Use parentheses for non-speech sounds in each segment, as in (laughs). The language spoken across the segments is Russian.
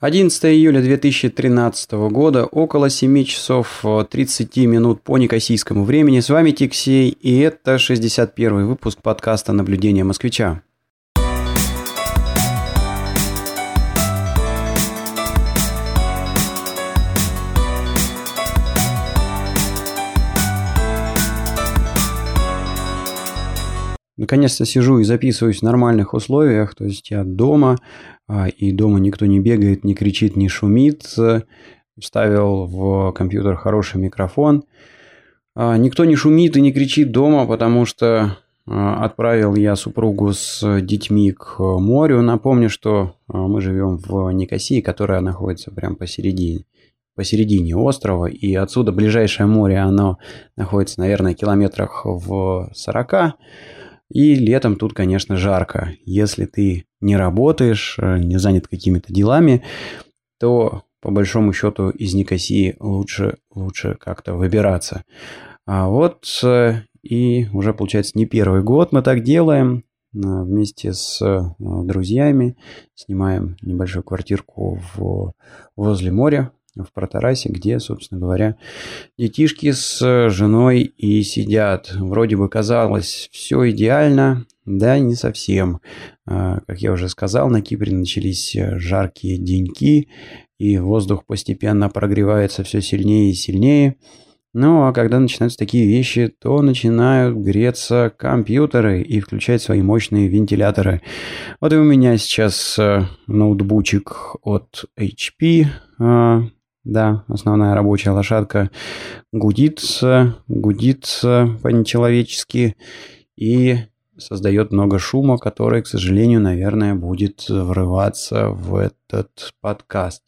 11 июля 2013 года, около 7 часов 30 минут по некосийскому времени. С вами Тиксей, и это 61 выпуск подкаста «Наблюдение москвича». Наконец-то сижу и записываюсь в нормальных условиях, то есть я дома, и дома никто не бегает, не кричит, не шумит. Вставил в компьютер хороший микрофон. А, никто не шумит и не кричит дома, потому что а, отправил я супругу с детьми к морю. Напомню, что мы живем в Никосии, которая находится прямо посередине посередине острова, и отсюда ближайшее море, оно находится, наверное, километрах в 40. И летом тут, конечно, жарко. Если ты не работаешь, э, не занят какими-то делами, то по большому счету из Никосии лучше, лучше как-то выбираться. А вот э, и уже получается не первый год мы так делаем. Э, вместе с друзьями снимаем небольшую квартирку в, возле моря в Протарасе, где, собственно говоря, детишки с женой и сидят. Вроде бы казалось, все идеально, да, не совсем. А, как я уже сказал, на Кипре начались жаркие деньки, и воздух постепенно прогревается все сильнее и сильнее. Ну, а когда начинаются такие вещи, то начинают греться компьютеры и включать свои мощные вентиляторы. Вот и у меня сейчас э, ноутбучик от HP, да, основная рабочая лошадка гудится, гудится по-нечеловечески и создает много шума, который, к сожалению, наверное, будет врываться в этот подкаст.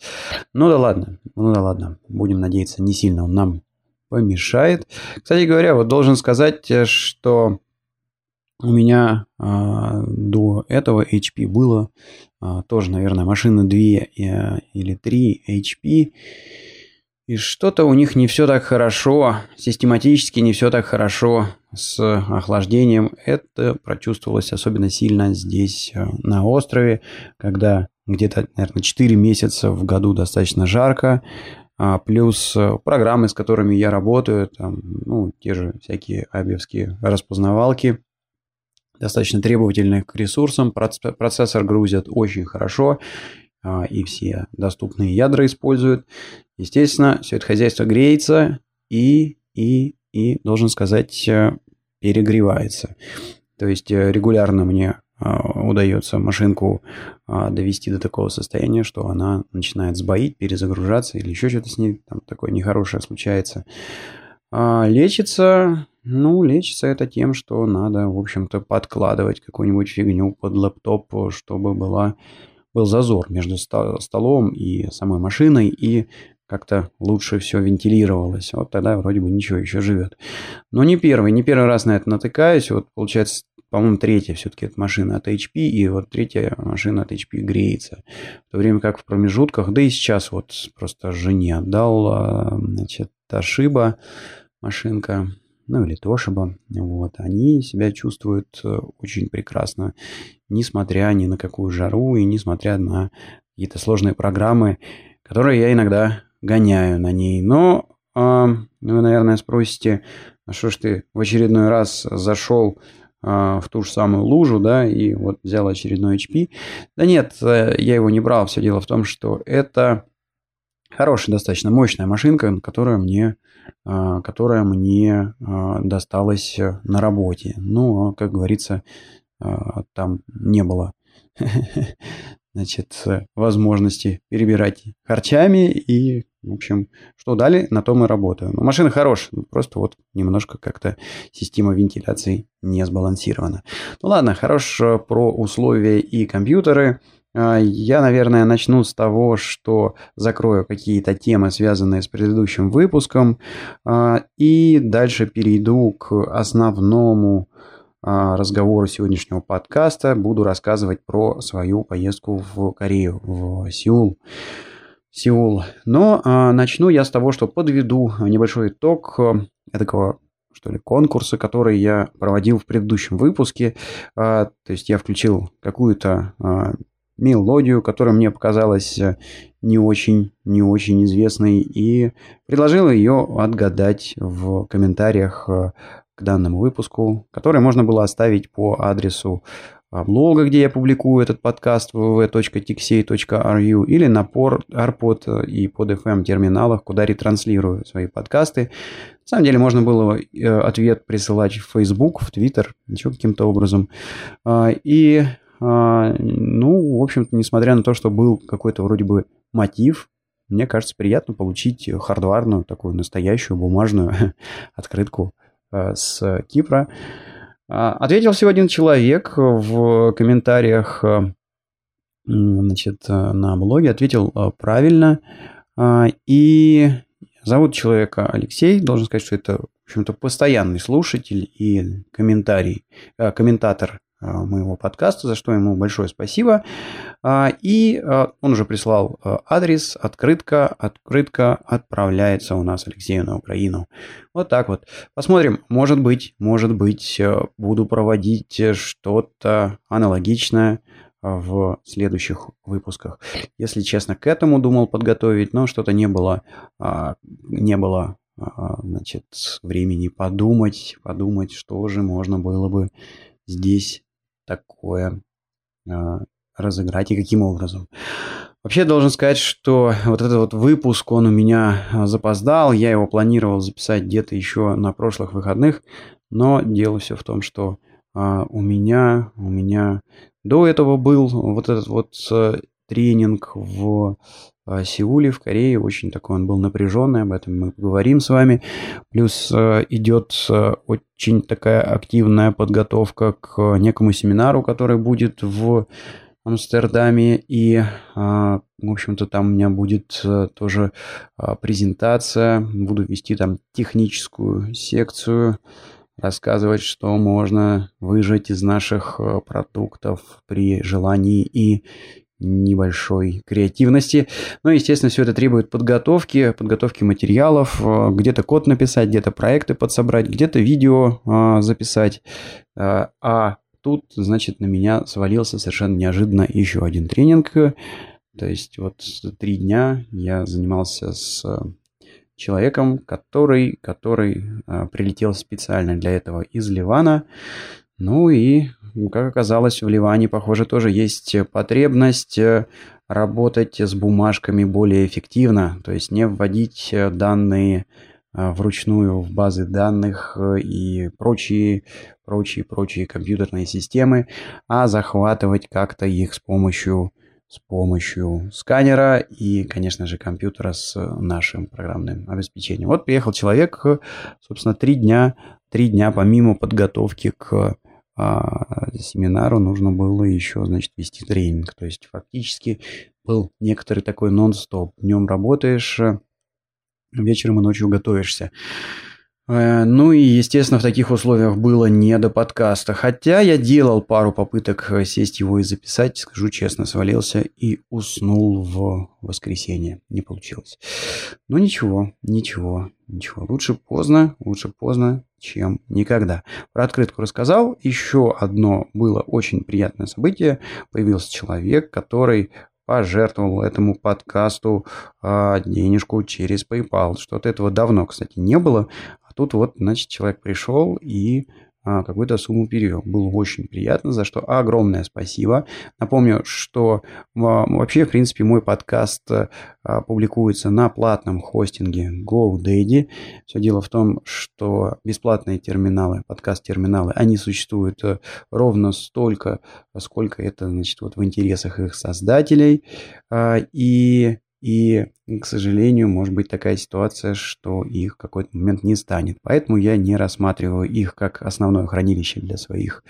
Ну да ладно, ну да ладно, будем надеяться, не сильно он нам помешает. Кстати говоря, вот должен сказать, что у меня а, до этого HP было а, тоже, наверное, машины 2 или 3 HP. И что-то у них не все так хорошо, систематически не все так хорошо с охлаждением. Это прочувствовалось особенно сильно здесь, а, на острове, когда где-то, наверное, 4 месяца в году достаточно жарко, а плюс программы, с которыми я работаю, там, ну, те же всякие абиевские распознавалки – достаточно требовательны к ресурсам, процессор грузят очень хорошо, а, и все доступные ядра используют. Естественно, все это хозяйство греется и, и, и, должен сказать, э, перегревается. То есть э, регулярно мне а, удается машинку а, довести до такого состояния, что она начинает сбоить, перезагружаться или еще что-то с ней там такое нехорошее случается. Лечится ну, лечится это тем, что надо, в общем-то, подкладывать какую-нибудь фигню под лэптоп, чтобы была, был зазор между столом и самой машиной, и как-то лучше все вентилировалось. Вот тогда вроде бы ничего еще живет. Но не первый, не первый раз на это натыкаюсь. Вот получается, по-моему, третья все-таки это машина от HP, и вот третья машина от HP греется. В то время как в промежутках, да и сейчас вот просто жене отдал, а, значит, Toshiba машинка ну или Тошиба, вот, они себя чувствуют э, очень прекрасно, несмотря ни на какую жару и несмотря на какие-то сложные программы, которые я иногда гоняю на ней. Но э, вы, наверное, спросите, а что ж ты в очередной раз зашел э, в ту же самую лужу, да, и вот взял очередной HP. Да нет, э, я его не брал. Все дело в том, что это хорошая, достаточно мощная машинка, которая мне а, которая мне а, досталась на работе. Ну, а, как говорится, там не было (laughs) значит, возможности перебирать харчами и, в общем, что дали, на том и работаю. Но машина хорошая, просто вот немножко как-то система вентиляции не сбалансирована. Ну ладно, хорош про условия и компьютеры. А, я, наверное, начну с того, что закрою какие-то темы, связанные с предыдущим выпуском, а, и дальше перейду к основному а, разговору сегодняшнего подкаста. Буду рассказывать про свою поездку в Корею, в Сеул. Сеул. Но начну я с того, что подведу небольшой итог такого что ли, конкурса, который я проводил в предыдущем выпуске. То есть я включил какую-то мелодию, которая мне показалась не очень, не очень известной, и предложил ее отгадать в комментариях к данному выпуску, который можно было оставить по адресу а, блога, где я публикую этот подкаст www.tixey.ru или на ARPod и под FM терминалах, куда ретранслирую свои подкасты. На самом деле можно было э, ответ присылать в Facebook, в Twitter, еще каким-то образом. А, и, ну, в общем-то, несмотря на то, что был какой-то вроде бы мотив, мне кажется, приятно получить хардварную, такую настоящую бумажную (laughs) открытку э, с Кипра. А, ответил всего один человек в комментариях э, значит, э, на блоге, ответил правильно. А, и зовут человека Алексей. Должен сказать, что это, в общем-то, постоянный слушатель и комментарий, комментатор моего подкаста, за что ему большое спасибо. А, и э, он уже прислал э, адрес, открытка, открытка отправляется у нас Алексею на Украину. Вот так вот. Посмотрим, может быть, может быть, буду проводить что-то аналогичное в следующих выпусках. Если честно, к этому думал подготовить, но что-то не было, а, не было а, значит, времени подумать, подумать, что же можно было бы здесь такое а, разыграть и каким образом. Вообще должен сказать, что вот этот вот выпуск, он у меня а, запоздал. Я его планировал записать где-то еще на прошлых выходных. Но дело все в том, что а, у меня, у меня до этого был вот этот вот а, тренинг в а, Сеуле, в Корее. Очень такой он был напряженный, об этом мы поговорим с вами. Плюс э, идет э, очень такая активная подготовка к некому семинару, который будет в Амстердаме. И, а, в общем-то, там у меня будет э, тоже а, презентация. Буду вести там техническую секцию рассказывать, что можно выжать из наших продуктов при желании и небольшой креативности. Но, естественно, все это требует подготовки, подготовки материалов, э, где-то код написать, где-то проекты подсобрать, где-то видео э, записать. Э, а тут, значит, на меня свалился совершенно неожиданно еще один тренинг. То есть вот три дня я занимался с человеком, который, который прилетел специально для этого из Ливана. Ну и как оказалось, в Ливане, похоже, тоже есть потребность э, работать с бумажками более эффективно, то есть не вводить э, данные э, вручную в базы данных и прочие, прочие, прочие компьютерные системы, а захватывать как-то их с помощью, с помощью сканера и, конечно же, компьютера с нашим программным обеспечением. Вот приехал человек, собственно, три дня, три дня помимо подготовки к а семинару нужно было еще, значит, вести тренинг. То есть фактически был некоторый такой нон-стоп. Днем работаешь, вечером и ночью готовишься. Э, ну и, естественно, в таких условиях было не до подкаста. Хотя я делал пару попыток э, сесть его и записать, скажу честно, свалился и уснул в воскресенье. Не получилось. Но ничего, ничего, ничего. Лучше поздно, лучше поздно, чем никогда. Про открытку рассказал. Еще одно было очень приятное событие. Появился человек, который пожертвовал этому подкасту а, денежку через PayPal. Что-то этого давно, кстати, не было. А тут вот, значит, человек пришел и какую-то сумму перевел. Было очень приятно, за что огромное спасибо. Напомню, что вообще, в принципе, мой подкаст а, публикуется на платном хостинге GoDaddy. Все дело в том, что бесплатные терминалы, подкаст-терминалы, они существуют э, ровно столько, сколько это, значит, вот в интересах их создателей. А, и и, к сожалению, может быть такая ситуация, что их в какой-то момент не станет. Поэтому я не рассматриваю их как основное хранилище для своих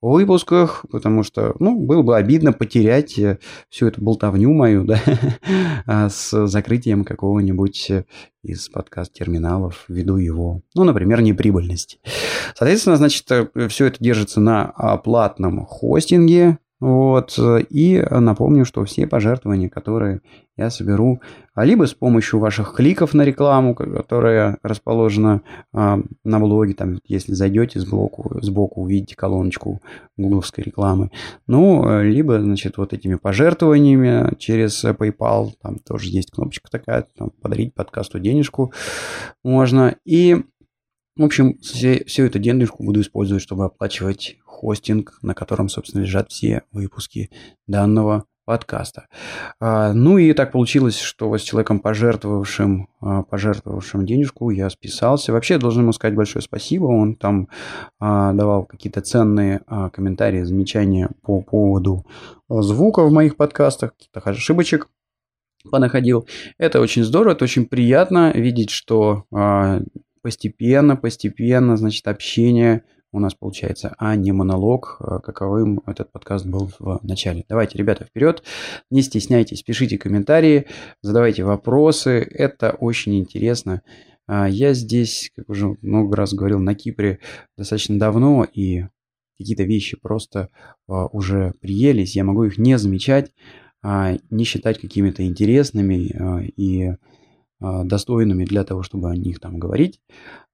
выпусков, потому что, ну, было бы обидно потерять э, всю эту болтовню мою, (laughs) да, а с закрытием какого-нибудь из подкаст-терминалов ввиду его, ну, например, неприбыльности. Соответственно, значит, э, все это держится на платном хостинге, Вот. И напомню, что все пожертвования, которые я соберу, а либо с помощью ваших кликов на рекламу, которая расположена а, на блоге, там, если зайдете сбоку, сбоку увидите колоночку гугловской рекламы, ну, либо, значит, вот этими пожертвованиями через PayPal, там тоже есть кнопочка такая, там, подарить подкасту денежку можно, и в общем, все, всю эту денежку буду использовать, чтобы оплачивать хостинг, на котором, собственно, лежат все выпуски данного подкаста. А, ну и так получилось, что с человеком, пожертвовавшим, а, пожертвовавшим денежку, я списался. Вообще, должен ему сказать большое спасибо. Он там а, давал какие-то ценные комментарии, замечания по поводу звука в моих подкастах, каких-то ошибочек понаходил. Это очень здорово, это очень приятно видеть, что постепенно, постепенно, значит, общение у нас получается, а не монолог, э, каковым этот подкаст был в начале. Давайте, ребята, вперед, не стесняйтесь, пишите комментарии, задавайте вопросы, это очень интересно. А, я здесь, как уже много раз говорил, на Кипре достаточно давно, и какие-то вещи просто а, уже приелись, я могу их не замечать, а, не считать какими-то интересными и достойными для того, чтобы о них там говорить.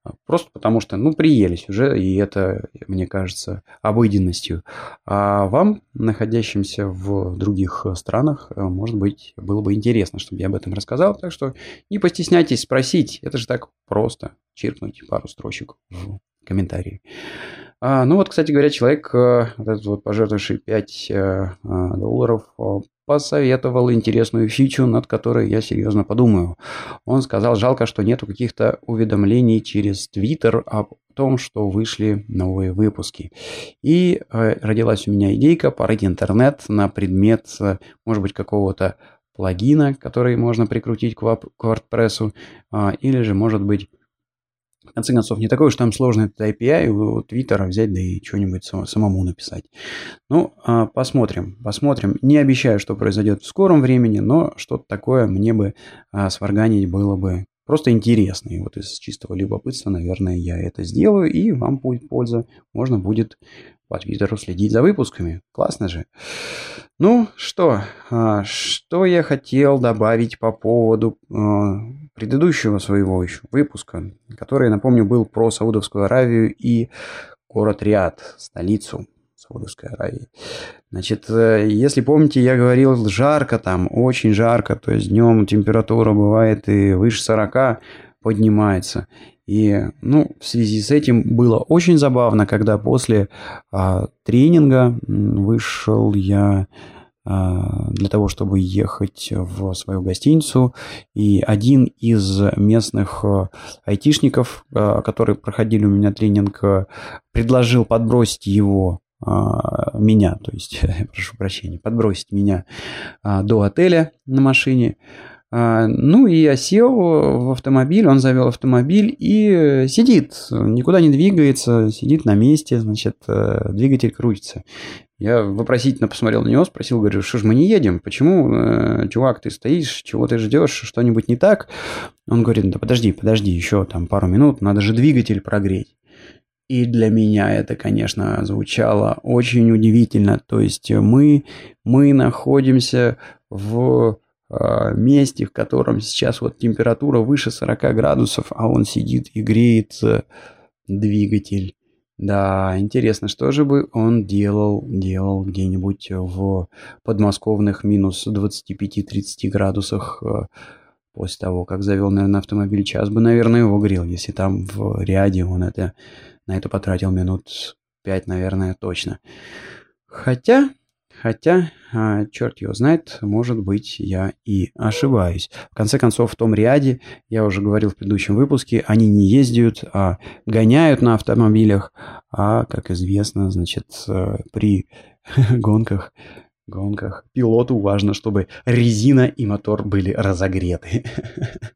А, просто потому что, ну, приелись уже, и это, мне кажется, обыденностью. А вам, находящимся в других странах, э, может быть, было бы интересно, чтобы я об этом рассказал. Так что не постесняйтесь спросить. Это же так просто. Чиркнуть пару строчек в комментарии. А, ну вот, кстати говоря, человек, э, вот этот вот пожертвовавший 5 э, долларов, посоветовал интересную фичу, над которой я серьезно подумаю. Он сказал, жалко, что нету каких-то уведомлений через Твиттер о том, что вышли новые выпуски. И э, родилась у меня идейка порыть интернет на предмет, э, может быть, какого-то плагина, который можно прикрутить к WordPress, э, или же, может быть, в конце концов, не такой уж там сложный этот API у Твиттера взять, да и что-нибудь самому написать. Ну, а, посмотрим, посмотрим. Не обещаю, что произойдет в скором времени, но что-то такое мне бы а, сварганить было бы просто интересно. И вот из чистого любопытства, наверное, я это сделаю, и вам будет польза. Можно будет по Твиттеру следить за выпусками. Классно же. Ну что, а, что я хотел добавить по поводу предыдущего своего еще выпуска, который, напомню, был про Саудовскую Аравию и город Риад, столицу Саудовской Аравии. Значит, э, если помните, я говорил, жарко там, очень жарко, то есть днем температура бывает и выше 40 поднимается. И, ну, в связи с этим было очень забавно, когда после а, тренинга вышел я для того, чтобы ехать в свою гостиницу. И один из местных а, айтишников, а, которые проходили у меня тренинг, предложил подбросить его меня, то есть, (laughs) прошу прощения, подбросить меня до отеля на машине. А, ну и я сел в автомобиль, он завел автомобиль и сидит, никуда не двигается, сидит на месте, значит, э, двигатель крутится. Я вопросительно посмотрел на него, спросил, говорю, что ж мы не едем? Почему, э, чувак, ты стоишь, чего ты ждешь, что-нибудь не так? Он говорит, да подожди, подожди, еще там пару минут, надо же двигатель прогреть. И для меня это, конечно, звучало очень удивительно. То есть мы, мы находимся в месте, в котором сейчас вот температура выше 40 градусов, а он сидит и греет э, двигатель. Да, интересно, что же бы он делал, делал где-нибудь в подмосковных минус 25-30 градусах э, после того, как завел, наверное, автомобиль. Час бы, наверное, его грел, если там в ряде он это, на это потратил минут 5, наверное, точно. Хотя, Хотя, а, черт его знает, может быть, я и ошибаюсь. В конце концов, в том ряде, я уже говорил в предыдущем выпуске, они не ездят, а гоняют на автомобилях, а, как известно, значит, э, при (laughs) гонках гонках пилоту важно, чтобы резина и мотор были разогреты.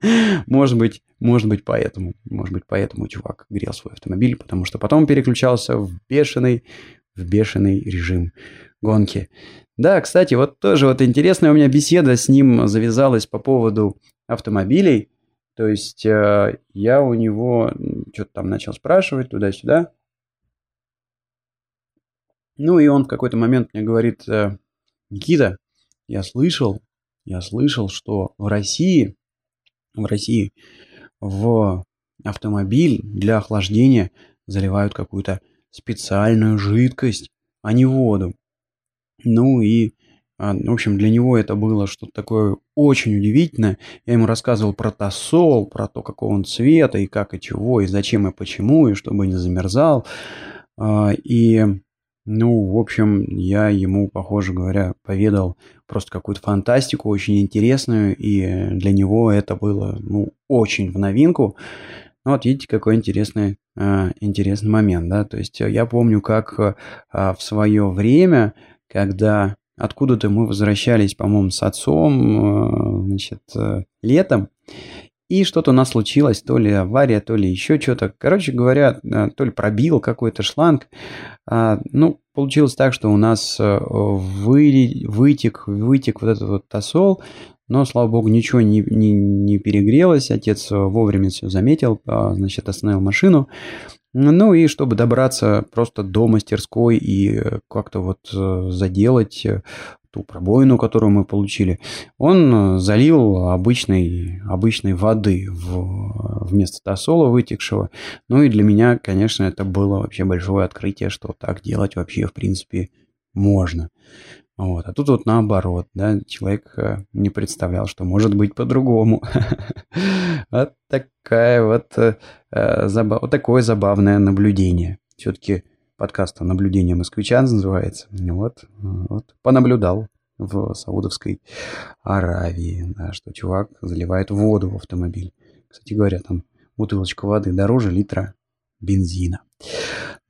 (laughs) может быть, может быть поэтому, может быть поэтому чувак грел свой автомобиль, потому что потом переключался в бешеный, в бешеный режим гонки. Да, кстати, вот тоже вот интересная у меня беседа с ним завязалась по поводу автомобилей. То есть э, я у него что-то там начал спрашивать туда-сюда. Ну и он в какой-то момент мне говорит, «Э, Никита, я слышал, я слышал, что в России, в России в автомобиль для охлаждения заливают какую-то специальную жидкость, а не воду. Ну и, а, в общем, для него это было что-то такое очень удивительное. Я ему рассказывал про тосол, про то, какого он цвета, и как, и чего, и зачем, и почему, и чтобы не замерзал. А, и ну, в общем, я ему, похоже говоря, поведал просто какую-то фантастику очень интересную, и для него это было, ну, очень в новинку. Ну, вот видите, какой интересный, э, интересный момент, да, то есть я помню, как в свое время, когда откуда-то мы возвращались, по-моему, с отцом, э, значит, э, летом, и что-то у нас случилось, то ли авария, то ли еще что-то. Короче говоря, э, то ли пробил какой-то шланг. А, ну, получилось так, что у нас вы, вытек, вытек вот этот вот тосол, но, слава богу, ничего не, не, не перегрелось. Отец вовремя все заметил, а, значит, остановил машину. Ну и чтобы добраться просто до мастерской и как-то вот э, заделать ту пробоину, которую мы получили, он э, залил обычной, обычной воды в, вместо тосола вытекшего. Ну и для меня, конечно, это было вообще большое открытие, что так делать вообще в принципе можно. Вот. А тут вот наоборот, да, человек э, не представлял, что может быть по-другому. (laughs) Вот такая вот, э, вот такое забавное наблюдение. Все-таки подкаста «Наблюдение москвича» называется. Вот, вот, понаблюдал в Саудовской Аравии, да, что чувак заливает воду в автомобиль. Кстати говоря, там бутылочка воды дороже литра бензина.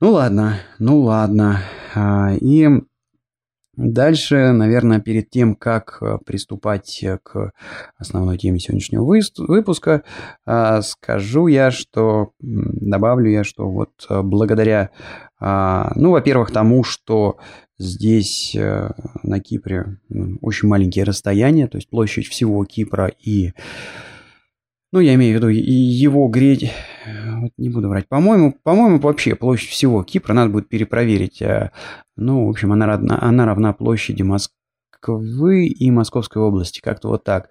Ну ладно, ну ладно. А, и Дальше, наверное, перед тем, как э, приступать к основной теме сегодняшнего выпуска, а, скажу я, что, добавлю я, что вот э, благодаря, а, ну, во-первых, тому, что здесь э, на Кипре очень маленькие расстояния, то есть площадь всего Кипра и ну, я имею в виду его греть, вот не буду врать, по-моему, по-моему, вообще площадь всего Кипра надо будет перепроверить. А, ну, в общем, она равна, она равна площади Москвы и Московской области, как-то вот так.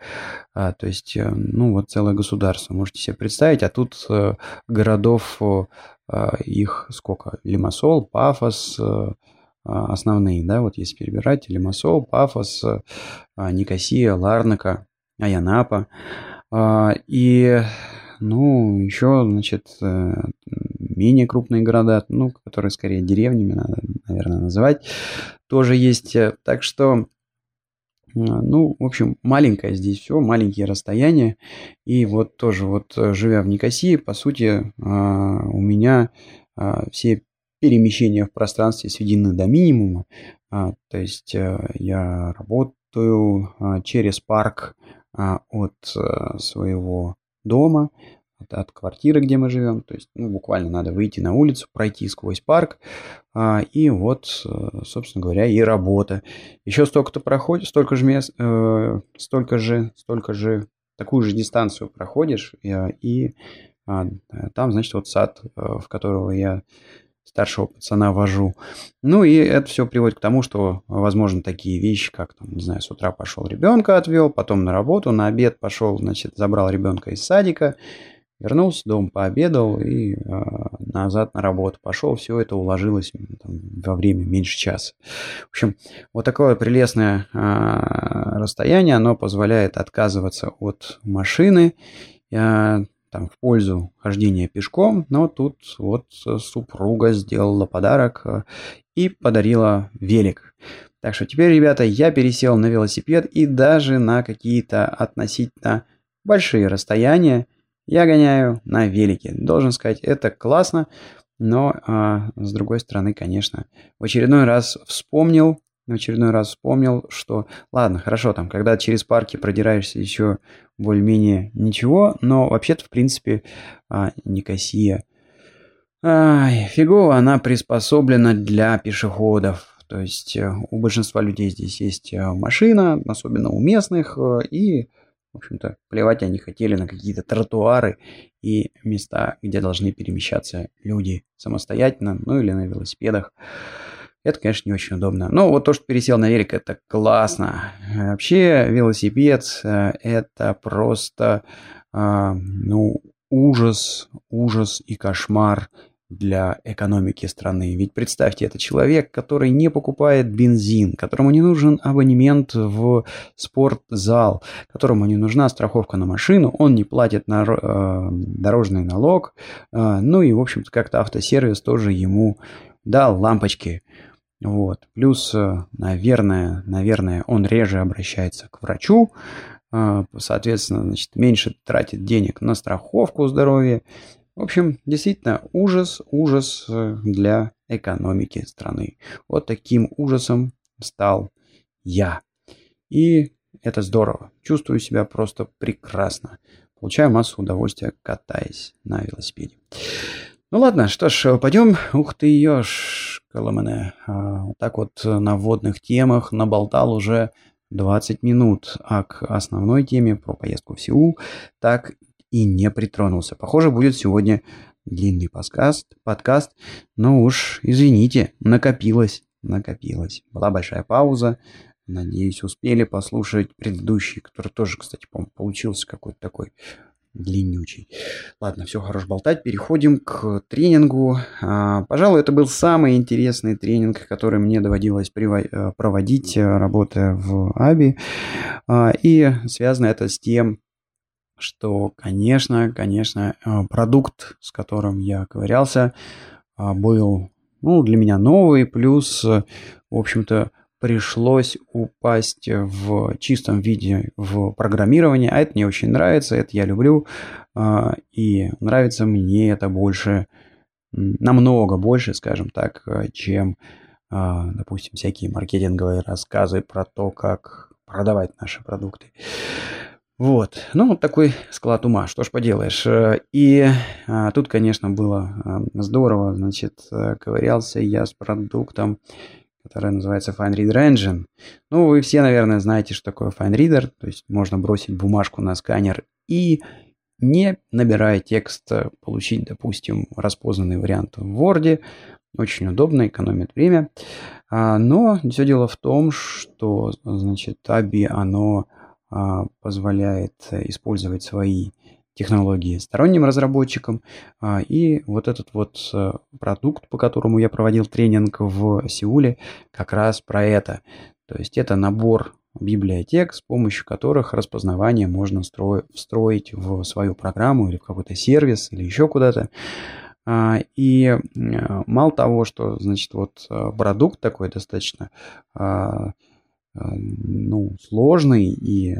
А, то есть, э, ну, вот целое государство, можете себе представить, а тут а, городов их сколько? Лимассол, Пафос, а, основные, да, вот если перебирать, Лимассол, Пафос, Никосия, Ларнака, Аянапа. А, и, ну, еще, значит, э, менее крупные города, ну, которые скорее деревнями надо, наверное, называть, тоже есть. Так что, ну, в общем, маленькое здесь все, маленькие расстояния. И вот тоже вот э, живя в Никосии, по сути, а, у меня а, все перемещения в пространстве сведены до минимума. То есть э, я работаю через парк от э, своего дома, от, от квартиры, где мы живем. То есть, ну, буквально надо выйти на улицу, пройти сквозь парк, а, и вот, э, собственно говоря, и работа. Еще столько-то проходит, столько же мест, э, столько же, столько же, такую же дистанцию проходишь, и, и а, там, значит, вот сад, в которого я старшего пацана вожу. Ну и это все приводит к тому, что возможно такие вещи, как, там, не знаю, с утра пошел ребенка отвел, потом на работу, на обед пошел, значит, забрал ребенка из садика, вернулся, дом пообедал и э, назад на работу пошел. Все это уложилось там, во время меньше часа. В общем, вот такое прелестное э, расстояние, оно позволяет отказываться от машины. Я там, в пользу хождения пешком, но тут вот супруга сделала подарок э, и подарила велик. Так что теперь, ребята, я пересел на велосипед и даже на какие-то относительно большие расстояния я гоняю на велике. Должен сказать, это классно, но а, с другой стороны, конечно, в очередной раз вспомнил в очередной раз вспомнил, что ладно, хорошо, там, когда через парки продираешься еще более-менее ничего, но вообще-то, в принципе, а, Никосия, ай, фигово она приспособлена для пешеходов. То есть э, у большинства людей здесь есть э, машина, особенно у местных, э, и, в общем-то, плевать они хотели на какие-то тротуары и места, где должны перемещаться люди самостоятельно, ну или на велосипедах. Это, конечно, не очень удобно. Но вот то, что пересел на велик, это классно. Вообще, велосипед э, – это просто, а, ну, ужас, ужас и кошмар для экономики страны. Ведь представьте, это человек, который не покупает бензин, которому не нужен абонемент в спортзал, которому не нужна страховка на машину, он не платит на, э, дорожный налог, э, ну и, в общем-то, как-то автосервис тоже ему дал лампочки. Вот. Плюс, э, наверное, наверное, он реже обращается к врачу, э, соответственно, значит, меньше тратит денег на страховку здоровья в общем, действительно, ужас, ужас э, для экономики страны. Вот таким ужасом стал я. И это здорово. Чувствую себя просто прекрасно. Получаю массу удовольствия, катаясь на велосипеде. Ну ладно, что ж, пойдем. Ух ты, ешь, Коломане. А, так вот на вводных темах наболтал уже 20 минут, а к основной теме про поездку в Сеул так и не притронулся. Похоже, будет сегодня длинный подкаст, подкаст, но уж извините, накопилось, накопилось. Была большая пауза, надеюсь, успели послушать предыдущий, который тоже, кстати, по получился какой-то такой длиннючий. Ладно, все, хорош болтать. Переходим к тренингу. А, пожалуй, это был самый интересный тренинг, который мне доводилось э, проводить, э, работая в АБИ. А, и связано это с тем, что, конечно, конечно, э, продукт, с которым я ковырялся, а, был ну, для меня новый, плюс, в общем-то, пришлось упасть в чистом виде в программирование, а это мне очень нравится, это я люблю, а, и нравится мне это больше, намного больше, скажем так, чем, а, допустим, всякие маркетинговые рассказы про то, как продавать наши продукты. Вот, ну вот такой склад ума, что ж поделаешь. И а, тут, конечно, было а, здорово, значит, э, ковырялся я с продуктом, который называется FineReader Engine. Ну, вы все, наверное, знаете, что такое FineReader, то есть можно бросить бумажку на сканер и, не набирая текст, э, получить, допустим, распознанный вариант в Word. Очень удобно, экономит время. А, но все дело в том, что, значит, ABI, оно а, позволяет использовать свои технологии сторонним разработчикам. А, и вот этот вот э, продукт, по которому я проводил тренинг в Сеуле, как раз про это. То есть это набор библиотек, с помощью которых распознавание можно встроить в свою программу или в какой-то сервис или еще куда-то. А, и э, мало того, что, значит, вот э, продукт такой достаточно а, ну, сложный и,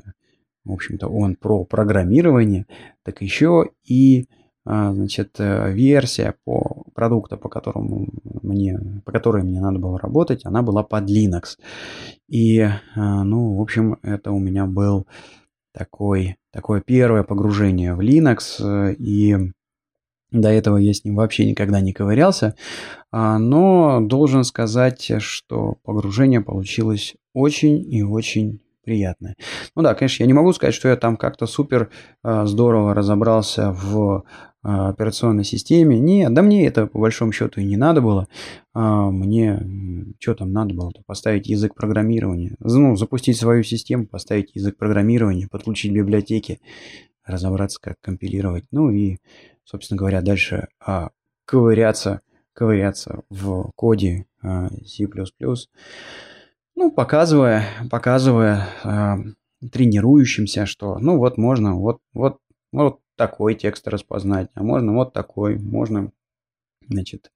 в общем-то, он про программирование, так еще и а, значит, э, версия по продукта, по которому мне, по которой мне надо было работать, она была под Linux. И, а, ну, в общем, это у меня был такой, такое первое погружение в Linux, э, и до этого я с ним вообще никогда не ковырялся, но должен сказать, что погружение получилось очень и очень приятное. Ну да, конечно, я не могу сказать, что я там как-то супер э, здорово разобрался в э, операционной системе. Нет, да мне это по большому счету и не надо было. А, мне что там надо было? Поставить язык программирования. Ну, запустить свою систему, поставить язык программирования, подключить библиотеки, разобраться, как компилировать. Ну и, собственно говоря, дальше а, ковыряться, ковыряться в коде а, C++ ну, показывая, показывая э, тренирующимся, что, ну, вот можно вот, вот, вот такой текст распознать, а можно вот такой, можно, значит,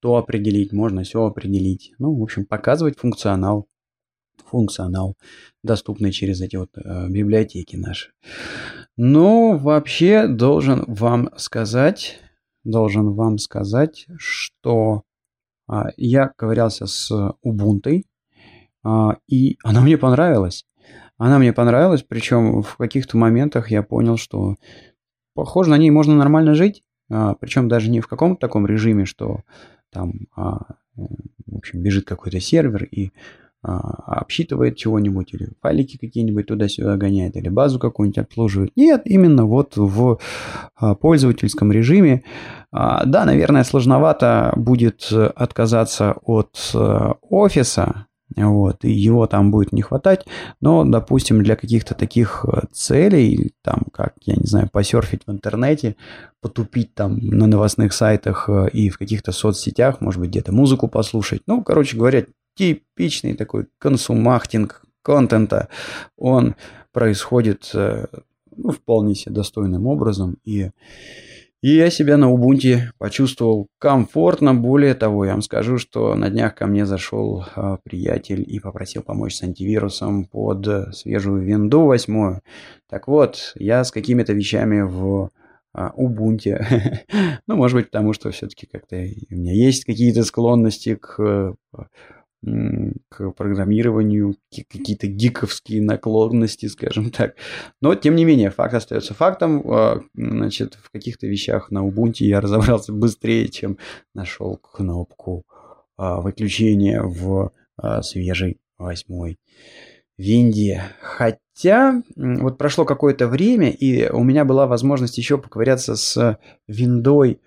то определить, можно все определить. Ну, в общем, показывать функционал, функционал, доступный через эти вот э, библиотеки наши. Но вообще должен вам сказать, должен вам сказать, что э, я ковырялся с Ubuntu, и она мне понравилась. Она мне понравилась, причем в каких-то моментах я понял, что похоже, на ней можно нормально жить, а, причем даже не в каком-то таком режиме, что там, а, в общем, бежит какой-то сервер и а, обсчитывает чего-нибудь или файлики какие-нибудь туда-сюда гоняет или базу какую-нибудь обслуживает. Нет, именно вот в а, пользовательском режиме. А, да, наверное, сложновато будет отказаться от офиса, вот, и его там будет не хватать, но, допустим, для каких-то таких целей, там, как, я не знаю, посерфить в интернете, потупить там на новостных сайтах и в каких-то соцсетях, может быть, где-то музыку послушать, ну, короче говоря, типичный такой консумахтинг контента, он происходит э, ну, вполне себе достойным образом. И, и я себя на Ubuntu почувствовал комфортно. Более того, я вам скажу, что на днях ко мне зашел а, приятель и попросил помочь с антивирусом под свежую Windows 8. Так вот, я с какими-то вещами в а, Ubuntu. (laughs) ну, может быть, потому что все-таки как-то у меня есть какие-то склонности к к программированию, какие-то гиковские наклонности, (laughs) скажем так. Но, тем не менее, факт остается фактом. А, значит, в каких-то вещах на Ubuntu я разобрался быстрее, чем нашел кнопку а, выключения в а, свежей восьмой винде. Хотя вот прошло какое-то время, и у меня была возможность еще поковыряться с виндой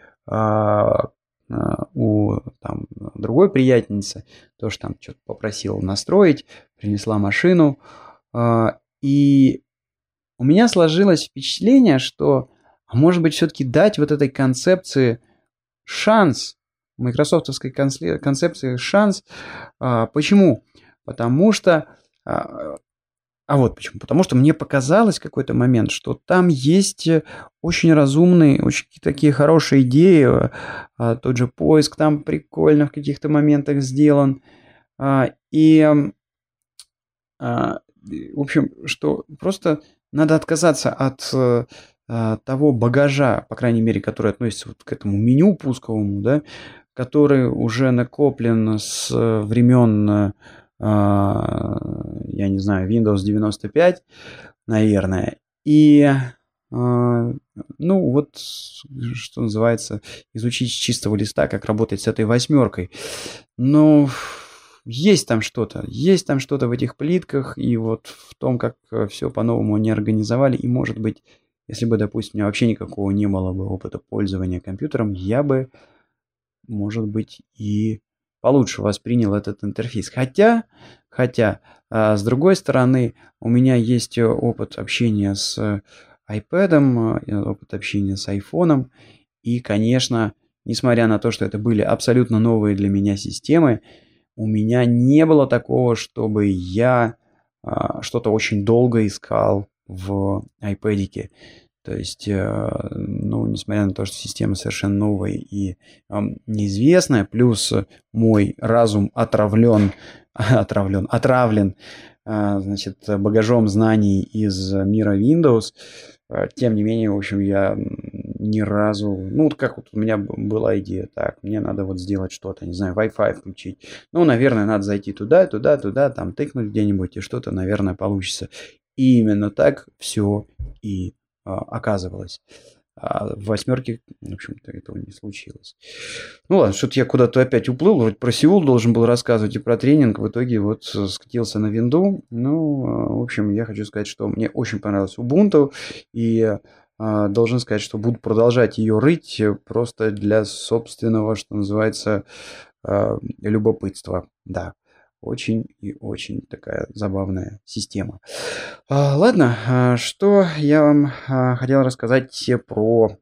у там, другой приятельницы, тоже там что-то попросил настроить, принесла машину. А, и у меня сложилось впечатление, что, а может быть, все-таки дать вот этой концепции шанс, майкрософтовской концепции шанс. Почему? Потому что а вот почему. Потому что мне показалось какой-то момент, что там есть э, очень разумные, очень такие хорошие идеи. А, тот же поиск там прикольно в каких-то моментах сделан. А, и, а, в общем, что просто надо отказаться от а, того багажа, по крайней мере, который относится вот к этому меню пусковому, да, который уже накоплен с времен я не знаю, Windows 95, наверное. И, а, ну, вот, что называется, изучить с чистого листа, как работать с этой восьмеркой. Но есть там что-то, есть там что-то в этих плитках, и вот в том, как все по-новому они организовали, и, может быть, если бы, допустим, у меня вообще никакого не было бы опыта пользования компьютером, я бы, может быть, и получше воспринял этот интерфейс. Хотя, хотя, а, с другой стороны, у меня есть опыт общения с iPad, э, опыт общения с iPhone, и, конечно, несмотря на то, что это были абсолютно новые для меня системы, у меня не было такого, чтобы я а, что-то очень долго искал в iPad. То есть, э, ну, несмотря на то, что система совершенно новая и неизвестная, плюс мой разум отравлен, (laughs) отравлен, отравлен, э, значит, багажом знаний из мира Windows, э, тем не менее, в общем, я ни разу... Ну, вот как вот у меня была идея, так, мне надо вот сделать что-то, не знаю, Wi-Fi включить. Ну, наверное, надо зайти туда, туда, туда, там тыкнуть где-нибудь, и что-то, наверное, получится. И именно так все и оказывалось. А в восьмерке, в общем-то, этого не случилось. Ну ладно, что-то я куда-то опять уплыл. Вроде про Сеул должен был рассказывать и про тренинг. В итоге вот скатился на винду. Ну, а, в общем, я хочу сказать, что мне очень понравилось Ubuntu. И должен сказать, что буду продолжать ее рыть просто для собственного, что называется, любопытства. Да очень и очень такая забавная система. А, ладно, а, что я вам а, хотел рассказать про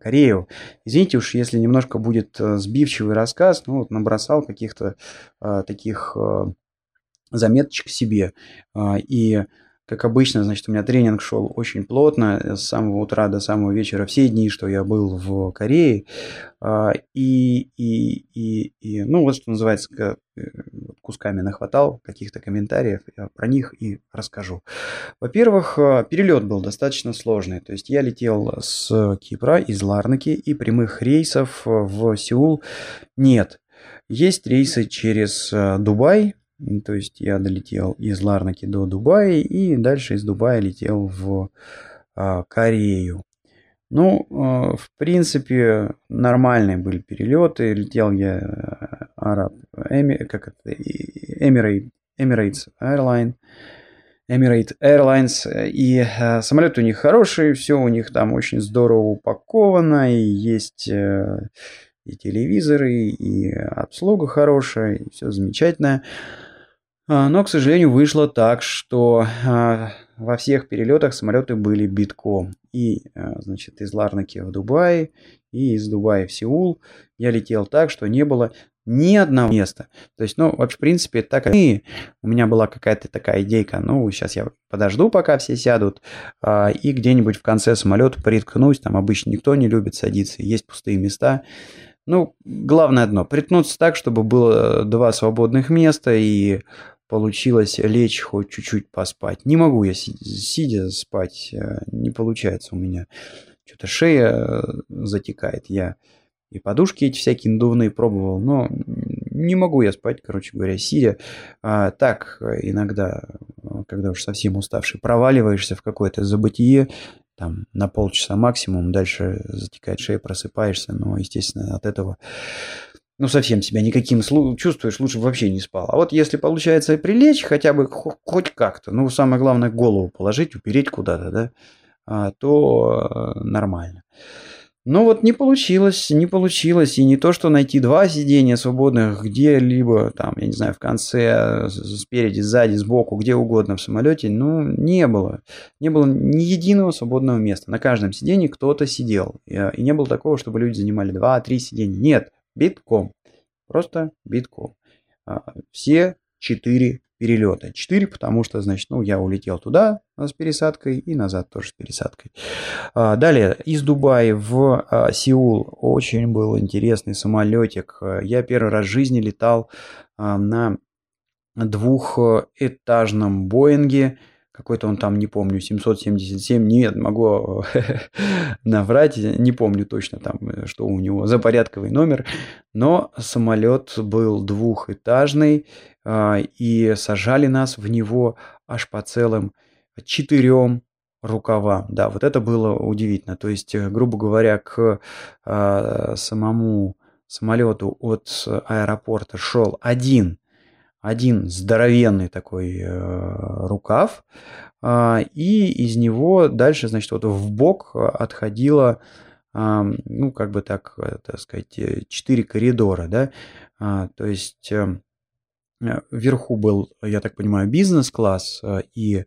Корею. Извините уж, если немножко будет сбивчивый рассказ, ну вот набросал каких-то таких заметочек себе. И как обычно, значит, у меня тренинг шел очень плотно, с самого утра до самого вечера, все дни, что я был в Корее. А, и, и, и, и ну, вот что называется, э, кусками нахватал каких-то комментариев, я про них и расскажу. Во-первых, э, перелет был достаточно сложный. То есть я летел с Кипра, из Ларнаки, и прямых рейсов в Сеул нет. Есть рейсы через э, Дубай, то есть я долетел из Ларнаки до Дубая и дальше из Дубая летел в а, Корею. Ну, а, в принципе, нормальные были перелеты. Летел я Араб, Эми, как это, Эмирейт Emirates Airline. Emirates Airlines. И э, самолет у них хороший, все у них там очень здорово упаковано, и есть э, и телевизоры, и обслуга хорошая, и все замечательно. А, но, к сожалению, вышло так, что а, во всех перелетах самолеты были битком. И, а, значит, из Ларнаки в Дубай, и из Дубая в Сеул я летел так, что не было ни одного места. То есть, ну, вообще, в принципе, так и у меня была какая-то такая идейка, ну, сейчас я подожду, пока все сядут, э, и где-нибудь в конце самолета приткнусь, там обычно никто не любит садиться, есть пустые места. Ну, главное одно, приткнуться так, чтобы было два свободных места, и получилось лечь хоть чуть-чуть поспать. Не могу я сидя спать, э, не получается у меня. Что-то шея э, затекает. Я и подушки эти всякие надувные пробовал, но не могу я спать, короче говоря, сидя. А, так, иногда, когда уж совсем уставший, проваливаешься в какое-то забытие, там, на полчаса максимум, дальше затекает шея, просыпаешься, но, естественно, от этого ну, совсем себя никаким чувствуешь, лучше вообще не спал. А вот если получается прилечь, хотя бы хоть как-то, ну, самое главное, голову положить, упереть куда-то, да, а, то э, нормально. Но вот не получилось, не получилось. И не то, что найти два сидения свободных где-либо, там, я не знаю, в конце, спереди, сзади, сбоку, где угодно в самолете, ну, не было. Не было ни единого свободного места. На каждом сидении кто-то сидел. И не было такого, чтобы люди занимали два-три сидения. Нет, битком. Просто битком. А, все четыре перелета. Четыре, потому что, значит, ну, я улетел туда с пересадкой и назад тоже с пересадкой. А, далее, из Дубая в а, Сеул очень был интересный самолетик. Я первый раз в жизни летал на двухэтажном Боинге какой-то он там, не помню, 777, нет, могу (laughs) наврать, не помню точно там, что у него за порядковый номер, но самолет был двухэтажный, а, и сажали нас в него аж по целым четырем рукавам. Да, вот это было удивительно. То есть, грубо говоря, к самому самолету от аэропорта шел один один здоровенный такой э, рукав, э, и из него дальше, значит, вот в бок отходило, э, ну, как бы так, э, так сказать, э, четыре коридора, да, э, то есть э, вверху был, я так понимаю, бизнес-класс, э, и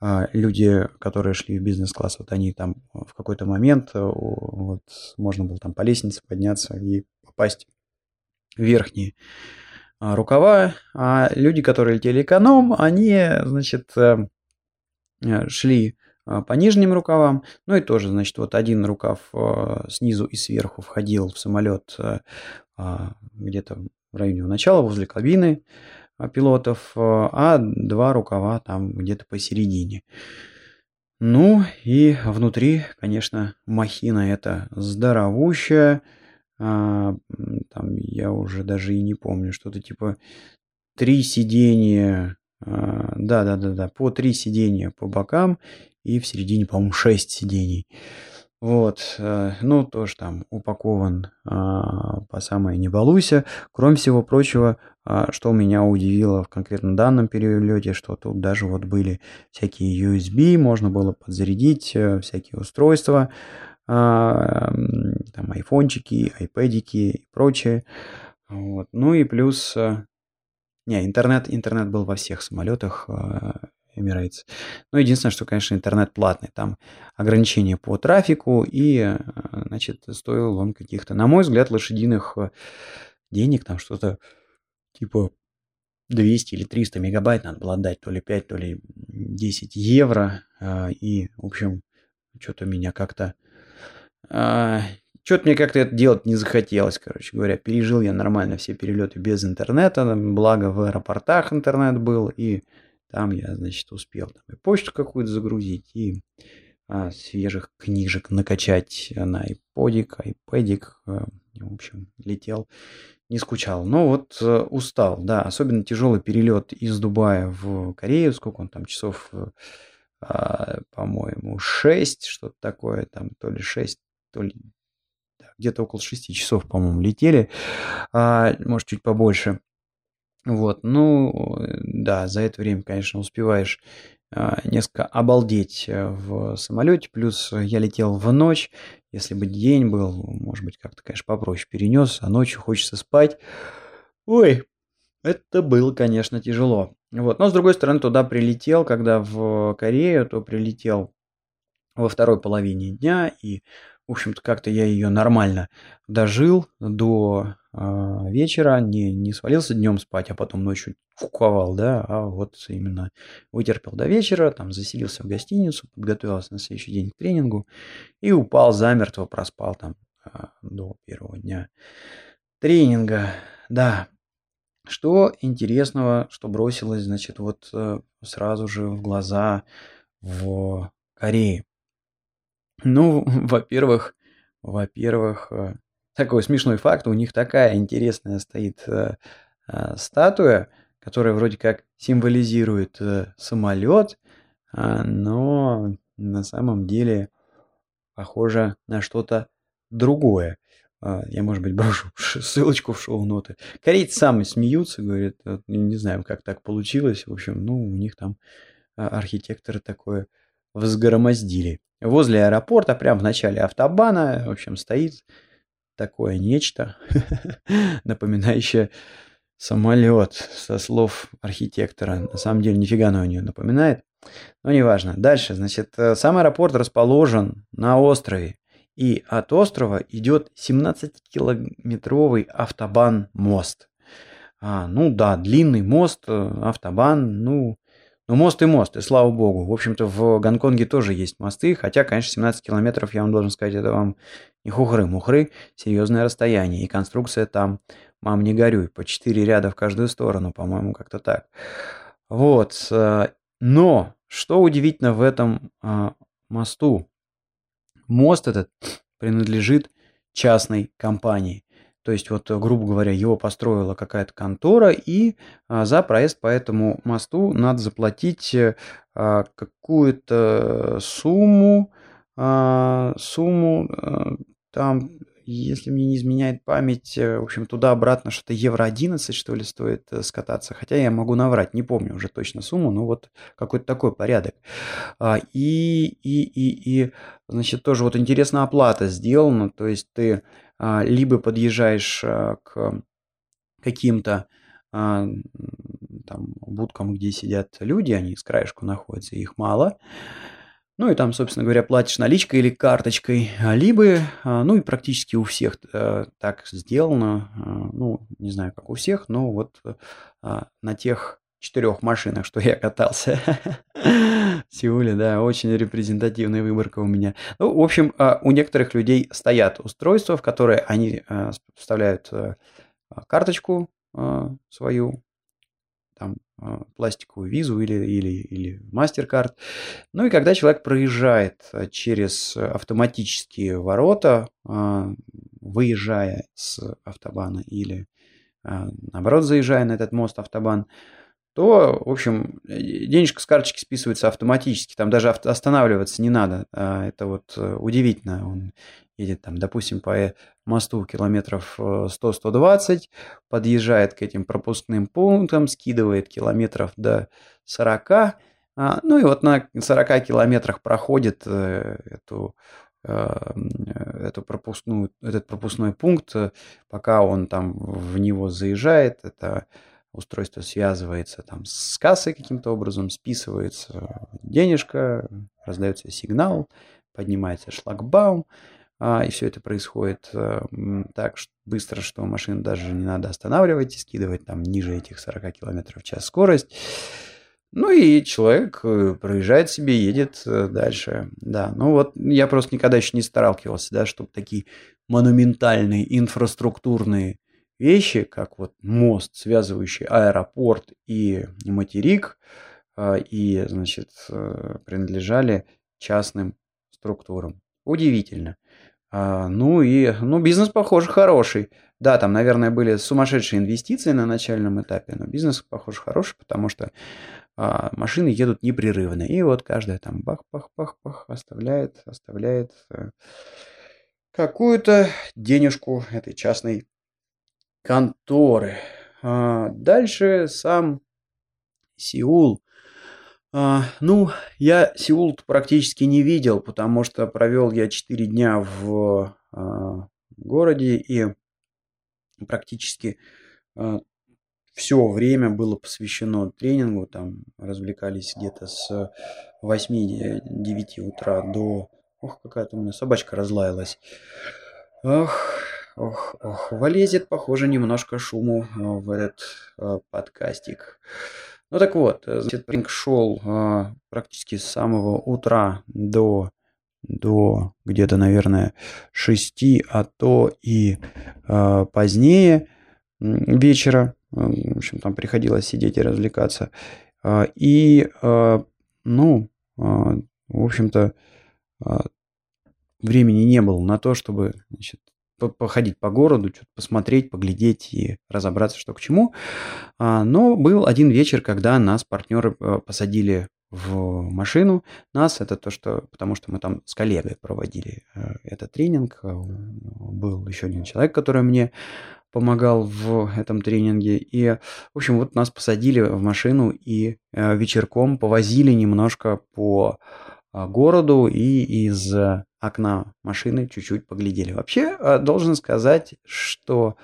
э, люди, которые шли в бизнес-класс, вот они там в какой-то момент, э, вот, можно было там по лестнице подняться и попасть в верхние а, рукава, а люди, которые летели эконом, они, значит, э, э, шли а, по нижним рукавам, ну и тоже, значит, вот один рукав э, снизу и сверху входил в самолет а, где-то в районе начала, возле кабины пилотов, а два рукава там где-то посередине. Ну и внутри, конечно, махина это здоровущая, а, там я уже даже и не помню, что-то типа три сидения, а, да-да-да-да, по три сидения по бокам и в середине, по-моему, шесть сидений. Вот, э, ну, тоже там упакован а, по самое не балуйся. Кроме всего прочего, а, что меня удивило в конкретно данном перелете, что тут даже вот были всякие USB, можно было подзарядить э, всякие устройства, там айфончики, айпэдики и прочее. Вот. Ну и плюс... Э, не, интернет, интернет был во всех самолетах э, Emirates. Ну, единственное, что, конечно, интернет платный. Там ограничения по трафику, и, э, значит, стоил он каких-то, на мой взгляд, лошадиных денег, там что-то типа 200 или 300 мегабайт надо было отдать, то ли 5, то ли 10 евро. И, в общем, что-то меня как-то а, Что-то мне как-то это делать не захотелось, короче говоря. Пережил я нормально все перелеты без интернета, благо в аэропортах интернет был, и там я, значит, успел там и почту какую-то загрузить, и а, свежих книжек накачать на iPodик, iPadик, а, в общем, летел, не скучал. Но вот а, устал, да, особенно тяжелый перелет из Дубая в Корею, сколько он там часов, а, по-моему, 6, что-то такое, там то ли 6, то ли где-то около 6 часов, по-моему, летели, а, может, чуть побольше. Вот, ну, да, за это время, конечно, успеваешь а, несколько обалдеть э, в самолете. Плюс я летел в ночь. Если бы день был, может быть, как-то, конечно, попроще перенес, а ночью хочется спать. Ой, это было, конечно, тяжело. Вот. Но, с другой стороны, туда прилетел, когда в Корею, то прилетел во второй половине дня, и, в общем-то, как-то я ее нормально дожил до э, вечера, не, не свалился днем спать, а потом ночью куковал, да, а вот именно вытерпел до вечера, там заселился в гостиницу, подготовился на следующий день к тренингу и упал замертво, проспал там э, до первого дня тренинга. Да, что интересного, что бросилось, значит, вот э, сразу же в глаза в Корее? Ну, (laughs) во-первых, во-первых, э, такой смешной факт, у них такая интересная стоит э, статуя, которая вроде как символизирует самолет, а, но на самом деле похоже на что-то другое. А, я, может быть, (laughs) брошу ссылочку в шоу-ноты. Корейцы сами смеются, говорят, не знаю, как так получилось. В общем, ну, у них там а, архитекторы такое взгромоздили. Возле аэропорта, прямо в начале автобана, в общем, стоит такое нечто, (laughs) напоминающее самолет, со слов архитектора. На самом деле, нифига оно не напоминает. Но неважно. Дальше, значит, э, сам аэропорт расположен на острове. И от острова идет 17-километровый автобан-мост. А, ну да, длинный мост, э, автобан, ну, ну мост и мост, и слава богу. В общем-то, в Гонконге тоже есть мосты, хотя, конечно, 17 километров, я вам должен сказать, это вам не хухры-мухры, серьезное расстояние. И конструкция там, мам, не горюй, по 4 ряда в каждую сторону, по-моему, как-то так. Вот, э, но, что удивительно в этом а, мосту, мост этот принадлежит частной компании. То есть, вот, грубо говоря, его построила какая-то контора, и а, за проезд по этому мосту надо заплатить а, какую-то сумму, а, сумму, там если мне не изменяет память, э, в общем, туда-обратно что-то евро 11, что ли, стоит э, скататься. Хотя я могу наврать, не помню уже точно сумму, но вот какой-то такой порядок. И, и, и, и, значит, тоже вот интересная оплата сделана. То есть ты либо подъезжаешь а, к каким-то там будкам, где сидят люди, они с краешку находятся, их мало, ну и там, собственно говоря, платишь наличкой или карточкой, а, либо, а, ну и практически у всех э, так сделано, а, ну, не знаю, как у всех, но вот на тех четырех машинах, что я катался (laughs) Сеуле, да, очень репрезентативная выборка у меня. Ну, в общем, у некоторых людей стоят устройства, в которые они вставляют э, карточку свою, там, а, пластиковую визу или, или, или MasterCard. Ну и когда человек проезжает а, через автоматические ворота, а, выезжая с автобана или наоборот заезжая на этот мост автобан, то, в общем, денежка с карточки списывается автоматически. Там даже останавливаться не надо. Это вот э, удивительно. Он едет там, допустим, по мосту километров 100-120, э, подъезжает к этим пропускным пунктам, скидывает километров до 40, а, ну и вот на 40 километрах проходит э, эту э, эту пропускную, этот пропускной пункт, пока он там в него заезжает, это устройство связывается там с кассой каким-то образом, списывается денежка, раздается сигнал, поднимается шлагбаум, а, и все это происходит э, так быстро, что машину даже не надо останавливать и скидывать там ниже этих 40 км в час скорость. Ну и человек э, проезжает себе, едет э, дальше. Да, ну вот я просто никогда еще не сталкивался, да, чтобы такие монументальные инфраструктурные вещи, как вот мост, связывающий аэропорт и материк, и, значит, принадлежали частным структурам. Удивительно. А, ну и, ну, бизнес, похоже, хороший. Да, там, наверное, были сумасшедшие инвестиции на начальном этапе, но бизнес, похоже, хороший, потому что а, машины едут непрерывно. И вот каждая там бах-бах-бах-бах оставляет, оставляет а, какую-то денежку этой частной конторы. Дальше сам Сеул. Ну, я Сеул практически не видел, потому что провел я 4 дня в городе и практически все время было посвящено тренингу, там развлекались где-то с 8-9 утра до... Ох, какая-то у меня собачка разлаялась. Ох, ох, ох, вылезет, похоже, немножко шуму э, в этот э, подкастик. Ну так вот, э, значит, тренинг шел э, практически с самого утра до до где-то, наверное, 6, а то и э, позднее вечера. В общем, там приходилось сидеть и развлекаться. И, ну, в общем-то, времени не было на то, чтобы значит, походить по городу, что-то посмотреть, поглядеть и разобраться, что к чему. Но был один вечер, когда нас партнеры посадили в машину. Нас это то, что... Потому что мы там с коллегой проводили этот тренинг. Был еще один человек, который мне помогал в этом тренинге. И, в общем, вот нас посадили в машину и э, вечерком повозили немножко по а, городу и из окна машины чуть-чуть поглядели. Вообще, э, должен сказать, что,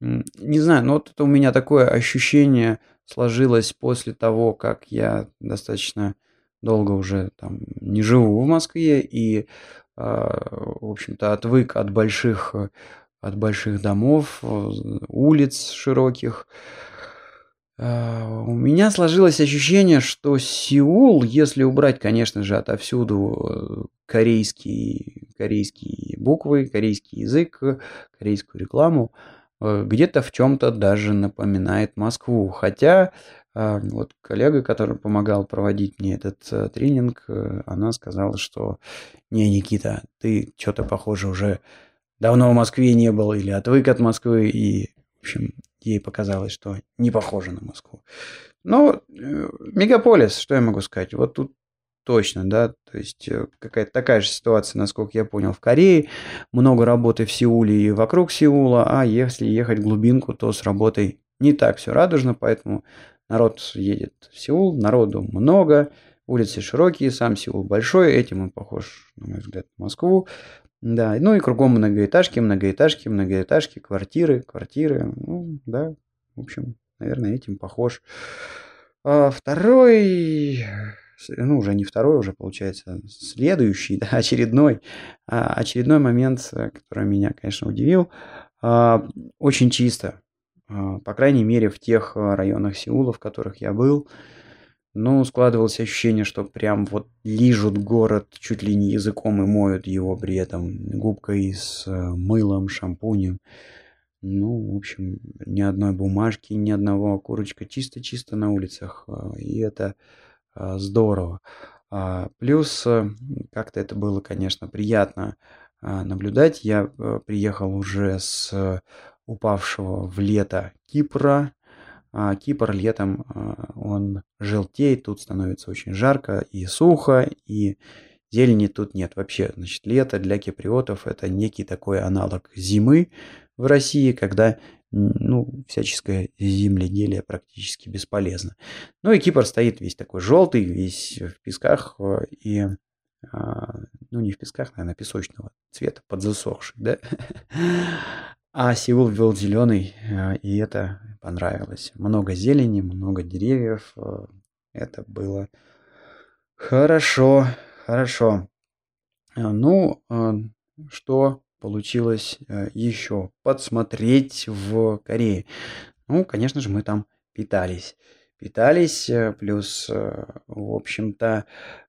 не знаю, но вот это у меня такое ощущение сложилось после того, как я достаточно долго уже там не живу в Москве и, а, в общем-то, отвык от больших от больших домов, э, улиц широких. Э, у меня сложилось ощущение, что Сеул, если убрать, конечно же, отовсюду э, корейские, корейские буквы, корейский язык, корейскую рекламу, где-то в чем-то даже напоминает Москву. Хотя вот коллега, который помогал проводить мне этот тренинг, она сказала, что не, Никита, ты что-то похоже уже давно в Москве не был или отвык от Москвы, и, в общем, ей показалось, что не похоже на Москву. Но э, мегаполис, что я могу сказать? Вот тут точно, да, то есть э, какая-то такая же ситуация, насколько я понял, в Корее. Много работы в Сеуле и вокруг Сеула, а если ехать в глубинку, то с работой не так все радужно, поэтому народ едет в Сеул, народу много, улицы широкие, сам Сеул большой, этим он похож, на мой взгляд, на Москву. Да, ну и кругом многоэтажки, многоэтажки, многоэтажки, квартиры, квартиры. Ну, да, в общем, наверное, этим похож. А второй, ну, уже не второй, уже получается следующий, (laughs) да, очередной, а, очередной момент, который меня, конечно, удивил. А, очень чисто, а, по крайней мере, в тех районах Сеула, в которых я был, ну, складывалось ощущение, что прям вот лижут город чуть ли не языком и моют его при этом губкой с э, мылом, шампунем. Ну, в общем, ни одной бумажки, ни одного окурочка, чисто-чисто на улицах. Э, и это э, здорово. А, плюс как-то это было, конечно, приятно наблюдать. Я приехал уже с упавшего в лето Кипра, Кипр летом а, он желтеет, тут становится очень жарко и сухо, и зелени тут нет. Вообще, значит, лето для киприотов это некий такой аналог зимы в России, когда ну, всяческое земледелие практически бесполезно. Ну и Кипр стоит весь такой желтый, весь в песках а, и ну не в песках, наверное, песочного цвета, подзасохший, да? (laughs) А Сеул ввел зеленый, э, и это понравилось. Много зелени, много деревьев. Э, это было хорошо, хорошо. Э, ну, что получилось еще? Подсмотреть в Корее. Ну, конечно же, мы там питались питались, э, плюс, э, в общем-то,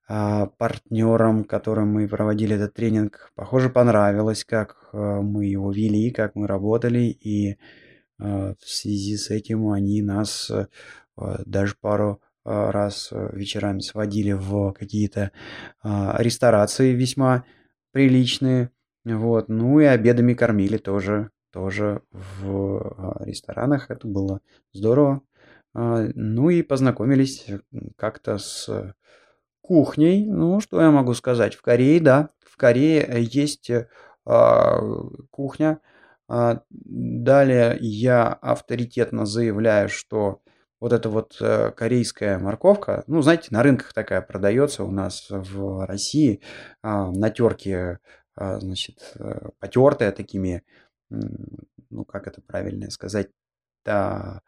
а, партнерам, которым мы проводили этот тренинг, похоже, понравилось, как э, мы его вели, как мы работали, и в связи с этим они нас даже пару раз вечерами сводили в какие-то а, ресторации весьма приличные, вот, ну и обедами кормили тоже, тоже в а, ресторанах, это было здорово, ну и познакомились как-то с кухней. Ну, что я могу сказать? В Корее, да, в Корее есть а, кухня, А, далее я авторитетно заявляю, что вот эта вот э, корейская морковка, ну, знаете, на рынках такая продается у нас в России, а, на терке, а, значит, э, потертая такими, ну, как это правильно сказать, да,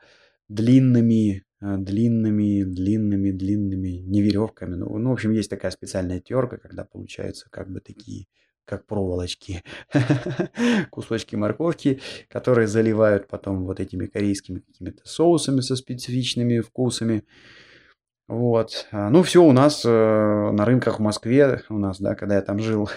длинными, э, длинными, длинными, длинными, не веревками, ну, ну, в общем, есть такая специальная терка, когда получаются как бы такие как проволочки, (laughs) кусочки морковки, которые заливают потом вот этими корейскими какими-то соусами со специфичными вкусами. Вот. А, ну, все у нас э, на рынках в Москве, у нас, да, когда я там жил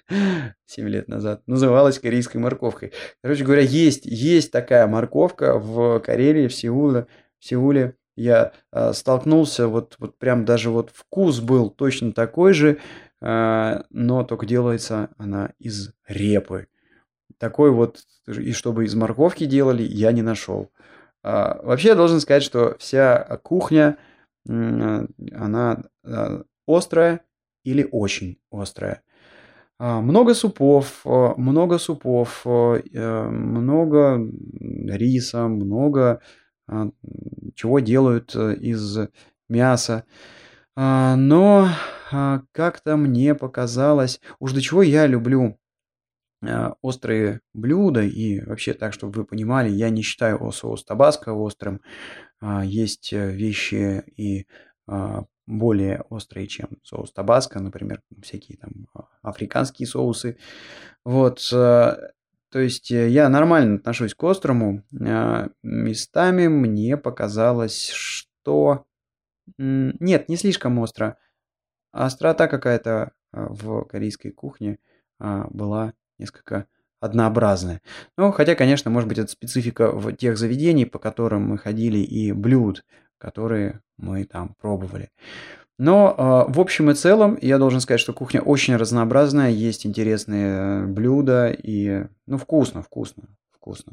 (laughs) 7 лет назад, называлась корейской морковкой. Короче говоря, есть, есть такая морковка в Карелии, в Сеуле. В Сеуле я э, столкнулся, вот, вот прям даже вот вкус был точно такой же, э, но только делается она из репы. Такой вот, и чтобы из морковки делали, я не нашел. А, вообще, я должен сказать, что вся кухня Э, она э, острая или очень острая. А, много супов, э, много супов, много риса, много чего делают из мяса. А, но а, как-то мне показалось, уж до чего я люблю острые блюда и вообще так, чтобы вы понимали, я не считаю соус табаско острым. А, есть э, вещи и а, более острые, чем соус табаско, например, всякие там а, африканские соусы. Вот, э, то есть э, я нормально отношусь к острому. Местами мне показалось, что... Нет, не слишком остро. Острота какая-то в корейской кухне была несколько однообразная. Ну, хотя, конечно, может быть, это специфика в тех заведений, по которым мы ходили, и блюд, которые мы там пробовали. Но э, в общем и целом я должен сказать, что кухня очень разнообразная, есть интересные блюда и, ну, вкусно, вкусно, вкусно.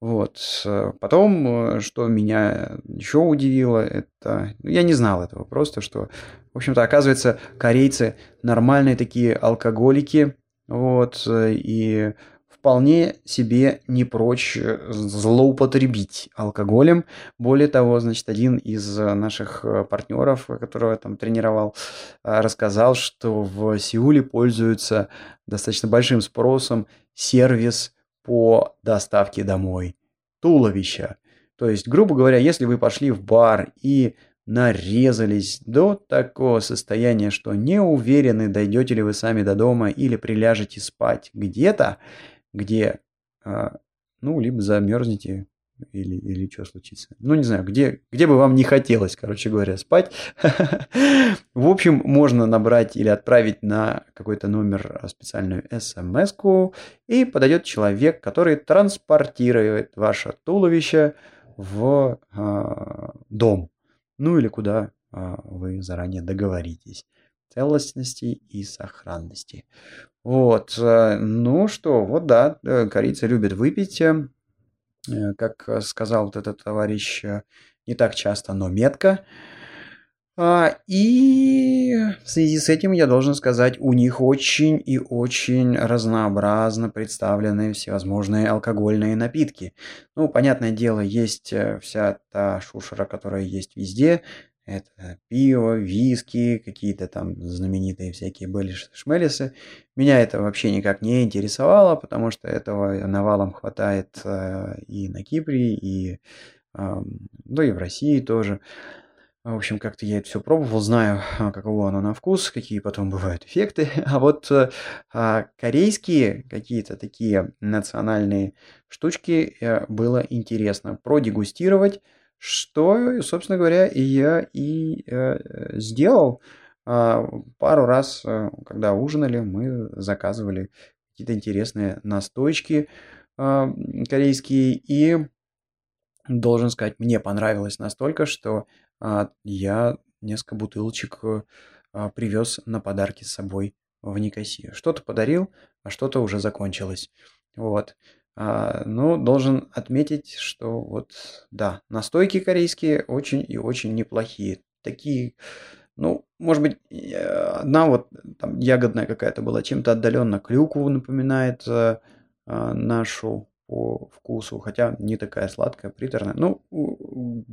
Вот. Потом, что меня еще удивило, это... Ну, я не знал этого, просто что, в общем-то, оказывается, корейцы нормальные такие алкоголики, вот, э, и вполне себе не прочь э, злоупотребить алкоголем. Более того, значит, один из наших э, партнеров, которого я там тренировал, рассказал, что в Сеуле пользуются достаточно большим спросом сервис по доставке домой туловища. То есть, грубо говоря, если вы пошли в бар и нарезались до такого состояния, что не уверены, дойдете ли вы сами до дома или приляжете спать где-то, где, а, ну, либо замерзнете, или, или что случится. Ну, не знаю, где, где бы вам не хотелось, короче говоря, спать. (laughs) В общем, можно набрать или отправить на какой-то номер специальную смс и подойдет человек, который транспортирует ваше туловище в э, дом ну или куда а, вы заранее договоритесь. Целостности и сохранности. Вот, э, ну что, вот да, э, корейцы любят выпить, э, как сказал вот этот товарищ, не так часто, но метко. А, и в связи с этим я должен сказать, у них очень и очень разнообразно представлены всевозможные алкогольные напитки. Ну, понятное дело, есть э, вся та шушера, которая есть везде. Это пиво, виски, какие-то там знаменитые всякие белиши-шмелисы. Меня это вообще никак не интересовало, потому что этого навалом хватает э, и на Кипре, и, ну, и в России тоже. В общем, как-то я это все пробовал, знаю, а, каково оно на вкус, какие потом бывают (laughs) эффекты. А вот э, а, корейские какие-то такие национальные штучки э, было интересно продегустировать, что, собственно говоря, я и э, сделал. А, пару раз, э, когда ужинали, мы заказывали какие-то интересные настойчики э, корейские, и должен сказать, мне понравилось настолько, что а, я несколько бутылочек э, а, привез на подарки с собой в Никосию. Что-то подарил, а что-то уже закончилось. Вот. А, ну, должен отметить, что вот, да, настойки корейские очень и очень неплохие. Такие, ну, может быть, одна вот там ягодная какая-то была, чем-то отдаленно клюкву напоминает, э, нашу по вкусу, хотя не такая сладкая, приторная. Ну,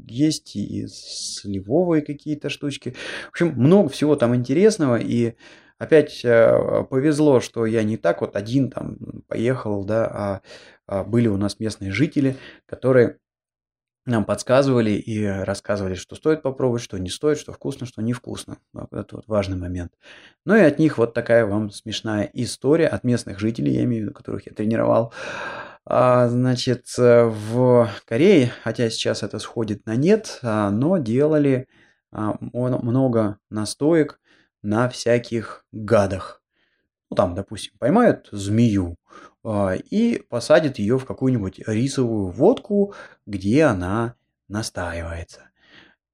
есть и сливовые какие-то штучки. В общем, много всего там интересного, и опять э, повезло, что я не так вот один там поехал, да, а, а были у нас местные жители, которые нам подсказывали и рассказывали, что стоит попробовать, что не стоит, что вкусно, что невкусно. Это вот важный момент. Ну и от них вот такая вам смешная история от местных жителей, я имею в виду, которых я тренировал. А, значит, в Корее, хотя сейчас это сходит на нет, а, но делали а, много настоек на всяких гадах. Ну, там, допустим, поймают змею и посадят ее в какую-нибудь рисовую водку, где она настаивается.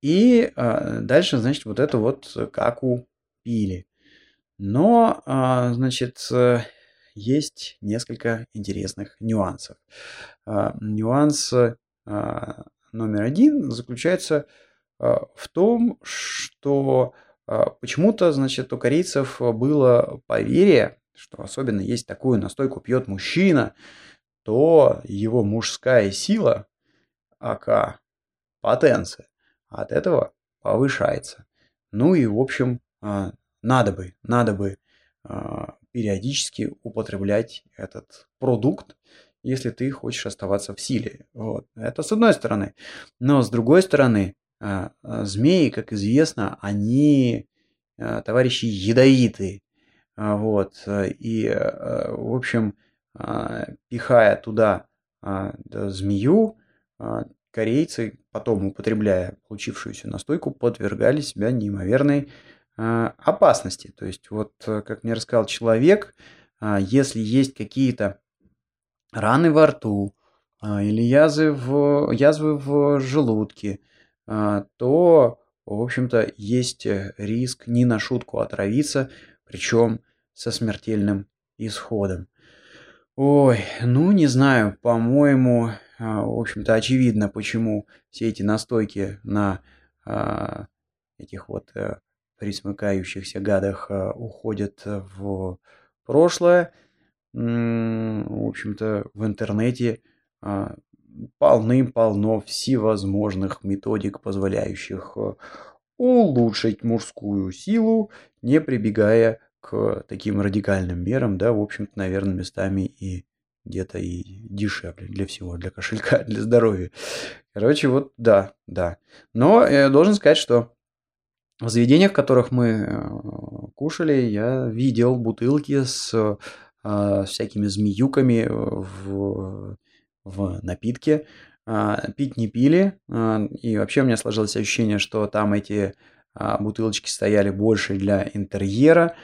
И дальше, значит, вот это вот каку пили. Но, значит, есть несколько интересных нюансов. А, нюанс а, номер один заключается а, в том, что почему-то, значит, у корейцев было поверье, что особенно есть такую настойку пьет мужчина, то его мужская сила, ака потенция, от этого повышается. Ну и, в общем, надо бы, надо бы периодически употреблять этот продукт, если ты хочешь оставаться в силе. Вот. Это с одной стороны. Но с другой стороны, а, а, змеи, как известно, они а, товарищи ядовитые. Вот. И, в общем, пихая туда змею, корейцы, потом употребляя получившуюся настойку, подвергали себя неимоверной опасности. То есть, вот, э, как мне рассказал человек, а, если есть какие-то раны во рту а, или язвы в, язвы в желудке, то, в общем-то, есть э, риск не на шутку отравиться, причем со смертельным исходом. Ой, ну не знаю, по-моему, в общем-то, очевидно, почему все эти настойки на этих вот э, присмыкающихся гадах э, уходят в прошлое. В общем-то, в интернете а, полным-полно всевозможных методик, позволяющих э, улучшить мужскую силу, не прибегая к таким радикальным мерам, да, в общем-то, наверное, местами и где-то и дешевле для всего, для кошелька, (laughs) для здоровья. Короче, вот да, да. Но я должен сказать, что в заведениях, в которых мы э, кушали, я видел бутылки с э, всякими змеюками в, в напитке. А, пить не пили. А, и вообще у меня сложилось ощущение, что там эти а, бутылочки стояли больше для интерьера.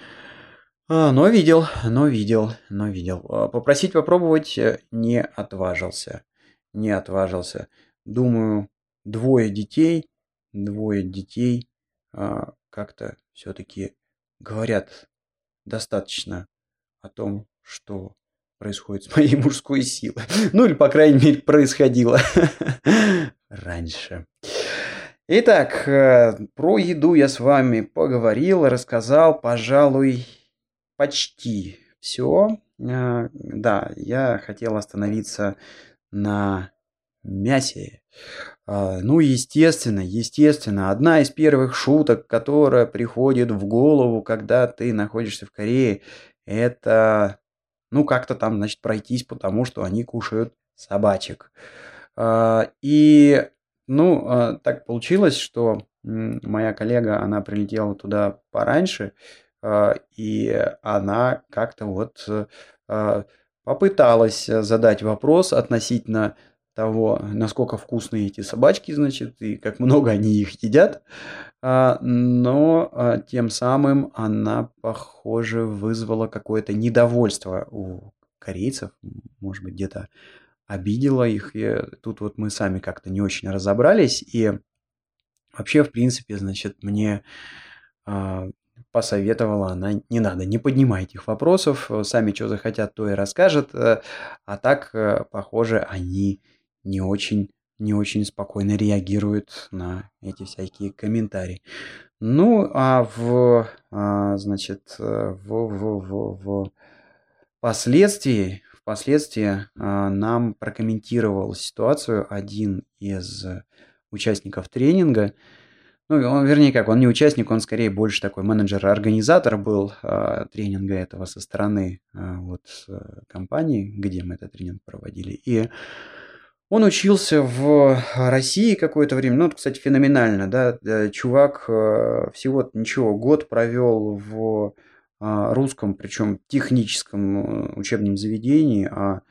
Но видел, но видел, но видел. Попросить попробовать э, не отважился. Не отважился. Думаю, двое детей, двое детей – как-то все-таки говорят достаточно о том, что происходит с моей мужской силой. (laughs) Ну или, по крайней мере, происходило (laughs) раньше. Итак, э, про еду я с вами поговорил, рассказал, пожалуй, почти все. А, да, я хотел остановиться на мясе. А, ну, естественно, естественно, одна из первых шуток, которая приходит в голову, когда ты находишься в Корее, это, ну, как-то там, значит, пройтись, потому что они кушают собачек. А, и, ну, а, так получилось, что моя коллега, она прилетела туда пораньше, и она как-то вот попыталась задать вопрос относительно того, насколько вкусные эти собачки, значит, и как много они их едят. А, но а, тем самым она, похоже, вызвала какое-то недовольство у корейцев, может быть, где-то обидела их. И тут вот мы сами как-то не очень разобрались. И вообще, в принципе, значит, мне а, посоветовала она, не надо, не поднимайте их вопросов, сами что захотят, то и расскажут. Э, а так, э, похоже, они не очень, не очень спокойно реагирует на эти всякие комментарии. Ну, а в, а, значит, в, в, в, в последствии, впоследствии нам прокомментировал ситуацию один из участников тренинга. Ну, он, вернее, как, он не участник, он скорее больше такой менеджер-организатор был тренинга этого со стороны вот компании, где мы этот тренинг проводили. И он учился в России какое-то время. Ну, кстати, феноменально, да. Чувак всего ничего, год провел в русском, причем техническом э, учебном заведении, а,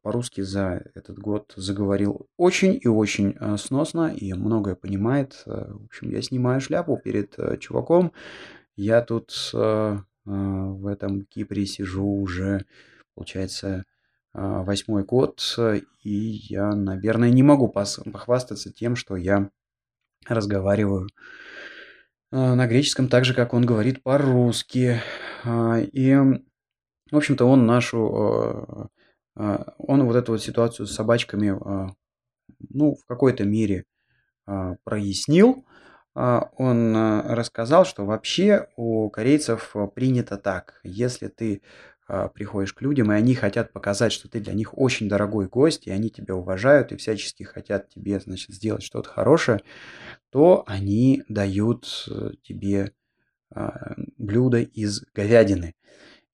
по-русски за этот год заговорил очень и очень э, сносно и многое понимает. Э, в общем, я снимаю шляпу перед чуваком. Я тут в этом Кипре сижу уже, получается, восьмой год, и я, наверное, не могу похвастаться тем, что я разговариваю а, на греческом так же, как он говорит по-русски. А, и, в общем-то, он нашу, а, он вот эту вот ситуацию с собачками, ну, в какой-то мере прояснил. Он рассказал, что вообще у корейцев принято так. Если ты приходишь к людям, и они хотят показать, что ты для них очень дорогой гость, и они тебя уважают, и всячески хотят тебе, значит, сделать что-то хорошее, то они дают э, тебе а, блюдо из говядины.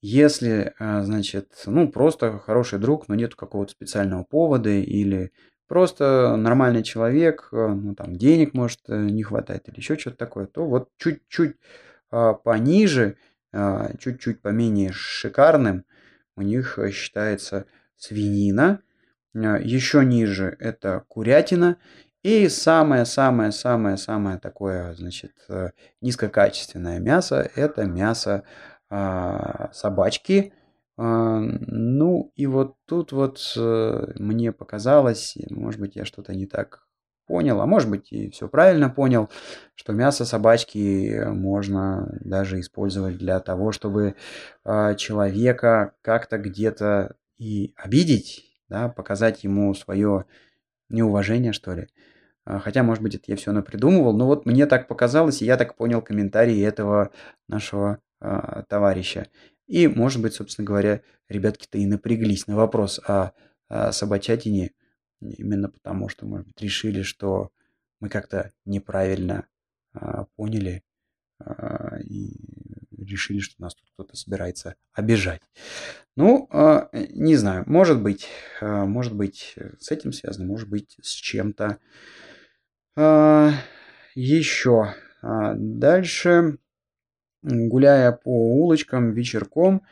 Если, а, значит, ну, просто хороший друг, но нет какого-то специального повода, или просто нормальный человек, э, ну, там, денег, может, э, не хватает, или еще что-то такое, то вот чуть-чуть а, пониже, чуть-чуть поменее шикарным у них считается свинина, еще ниже это курятина, и самое-самое-самое-самое такое, значит, э, низкокачественное мясо – это мясо а, собачки. А, ну, и вот тут вот э, мне показалось, может быть, я что-то не так понял, а может быть и все правильно понял, что мясо собачки можно даже использовать для того, чтобы а, человека как-то где-то и обидеть, да, показать ему свое неуважение, что ли. А, хотя, может быть, это я все напридумывал. Но вот мне так показалось, и я так понял комментарии этого нашего а, товарища. И, может быть, собственно говоря, ребятки-то и напряглись на вопрос о, о собачатине. Именно потому, что, быть, решили, что мы как-то неправильно а, поняли а, и решили, что нас тут кто-то собирается обижать. Ну, а, не знаю, может быть, а, может быть, с этим связано, может быть, с чем-то а, еще а, дальше, гуляя по улочкам вечерком,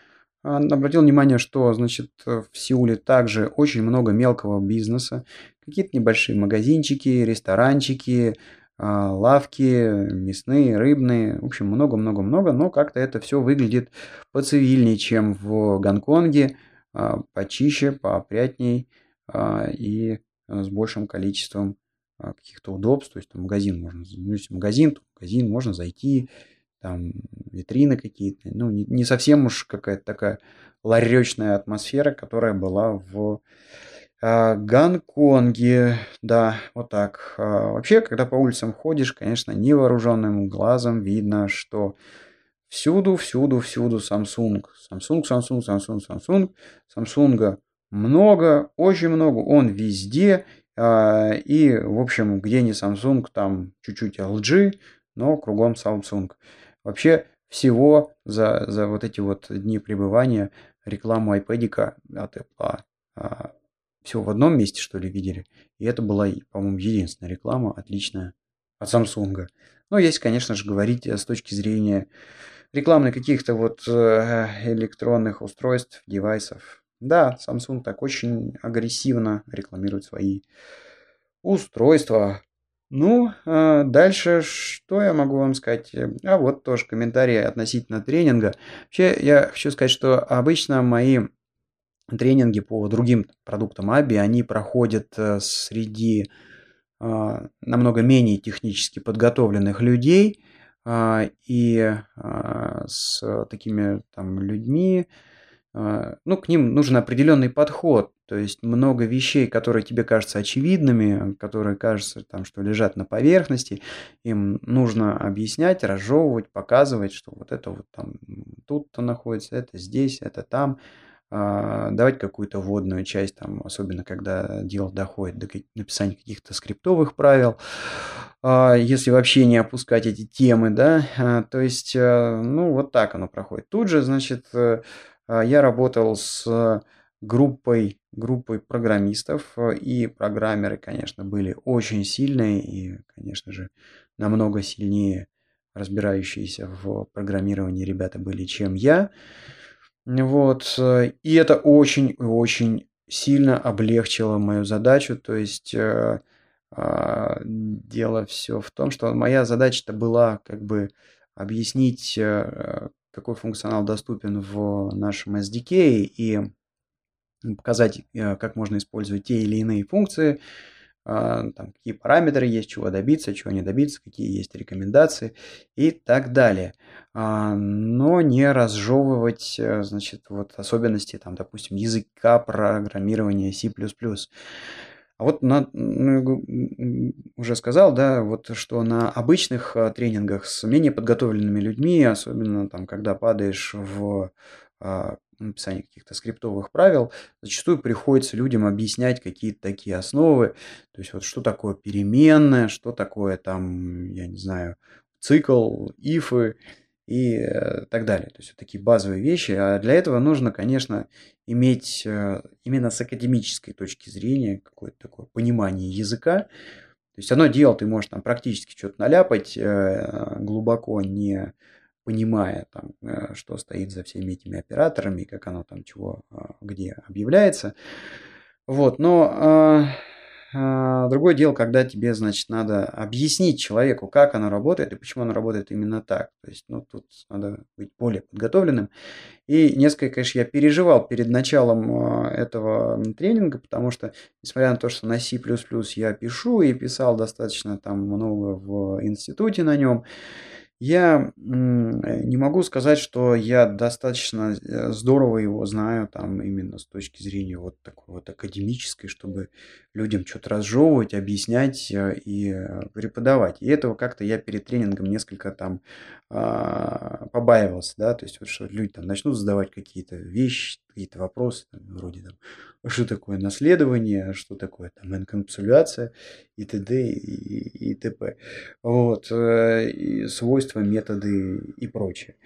обратил внимание, что, значит, в Сеуле также очень много мелкого бизнеса. Какие-то небольшие магазинчики, ресторанчики, лавки, мясные, рыбные. В общем, много-много-много, но как-то это все выглядит поцивильнее, чем в Гонконге, почище, поопрятней и с большим количеством а, каких-то удобств, то есть там магазин можно, ну, если магазин, то магазин можно зайти, там витрины какие-то, ну, не, не совсем уж какая-то такая ларечная атмосфера, которая была в э, Гонконге, да, вот так. А, вообще, когда по улицам ходишь, конечно, невооруженным глазом видно, что всюду, всюду, всюду Samsung. Samsung, Samsung, Samsung, Samsung. Samsung много, очень много, он везде, а, и, в общем, где не Samsung, там чуть-чуть LG, но кругом Samsung. Вообще всего за, за вот эти вот дни пребывания рекламу iPad от Apple а, всего в одном месте, что ли, видели. И это была, по-моему, единственная реклама отличная от Samsung. Но если, конечно же, говорить с точки зрения рекламы каких-то вот э, электронных устройств, девайсов, да, Samsung так очень агрессивно рекламирует свои устройства. Ну, а дальше что я могу вам сказать? А вот тоже комментарии относительно тренинга. Вообще, я хочу сказать, что обычно мои тренинги по другим продуктам Аби, они проходят э, среди а, намного менее технически подготовленных людей а, и с такими там людьми, ну, к ним нужен определенный подход. То есть много вещей, которые тебе кажутся очевидными, которые кажутся, там, что лежат на поверхности, им нужно объяснять, разжевывать, показывать, что вот это вот там тут-то находится, это здесь, это там. а, давать какую-то вводную часть, там, особенно когда дело доходит до написания каких-то скриптовых правил, а, если вообще не опускать эти темы, да, а, то есть, э, ну, вот так оно проходит. Тут же, значит, э, я работал с группой, группой программистов, и программеры, конечно, были очень сильные и, конечно же, намного сильнее разбирающиеся в программировании ребята были, чем я. Вот. Э, и это очень-очень сильно облегчило мою задачу. То есть э, э, дело все в том, что моя задача-то была как бы объяснить, э, какой функционал доступен в нашем SDK и показать, э, как можно использовать те или иные функции, а, там, какие параметры есть, чего добиться, чего не добиться, какие есть рекомендации и так далее. А, но не разжевывать, э, значит, вот особенности, там, допустим, языка программирования C++. А вот на, ну, уже сказал, да, вот что на обычных а, тренингах с менее подготовленными людьми, особенно там, когда падаешь в написания каких-то скриптовых правил, зачастую приходится людям объяснять какие-то такие основы, то есть вот что такое переменная, что такое там, я не знаю, цикл, ифы и э, так далее. То есть вот такие базовые вещи. А для этого нужно, конечно, иметь э, именно с академической точки зрения какое-то такое понимание языка. То есть одно дело, ты можешь там практически что-то наляпать, э, глубоко не понимая, там, что стоит за всеми этими операторами, как оно там чего, а, где объявляется. Вот, но а, другое дело, когда тебе, значит, надо объяснить человеку, как оно работает и почему оно работает именно так. То есть, ну, тут надо быть более подготовленным. И несколько, конечно, я переживал перед началом этого тренинга, потому что, несмотря на то, что на C++ я пишу и писал достаточно там много в институте на нем, я не могу сказать, что я достаточно э, здорово его знаю, там именно с точки зрения вот такой вот академической, чтобы людям что-то разжевывать, объяснять э, и э, преподавать. И этого как-то я перед тренингом несколько там а, побаивался, да, то есть вот что люди там начнут задавать какие-то вещи, какие-то вопросы, там, вроде там, что такое наследование, что такое там инкапсуляция и т.д. и, и т.п. Вот, э, и свойства, методы и прочее.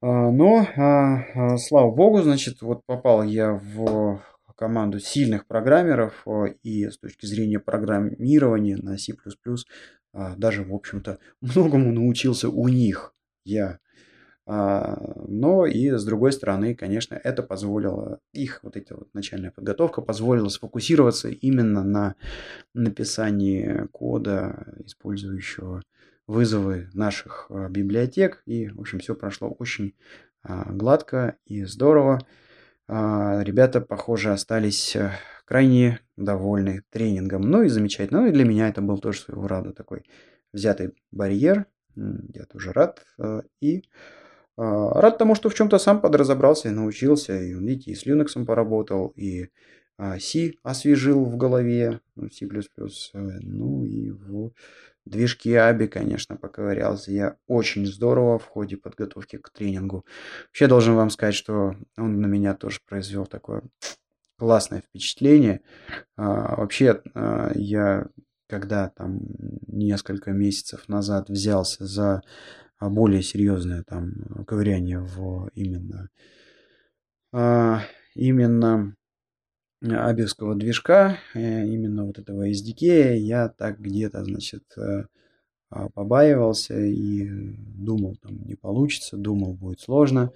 А, но, а, а, слава богу, значит, вот попал я в команду сильных программеров и с точки зрения программирования на C++ даже, в общем-то, многому научился у них. Я а, но и с другой стороны, конечно, это позволило, их вот эта вот начальная подготовка позволила сфокусироваться именно на написании кода, использующего вызовы наших а, библиотек. И, в общем, все прошло очень а, гладко и здорово. Ребята, похоже, остались э, крайне довольны тренингом. Ну и замечательно. Ну и для меня это был тоже своего рода такой взятый барьер. Я тоже рад. Э, и а, рад тому, что в чем-то сам подразобрался и научился. И, видите, и с Linux поработал, и а, C освежил в голове, ну, C++, э, ну и в движке ABI, конечно, поковырялся. Я очень здорово в ходе подготовки к тренингу. Вообще должен вам сказать, что он на меня тоже произвел такое классное впечатление. А, вообще, я когда там несколько месяцев назад взялся за а более серьезное там ковыряние в именно а, именно абевского движка, э, именно вот этого SDK, я так где-то, значит, э, а, побаивался и думал, там не получится, думал, будет сложно.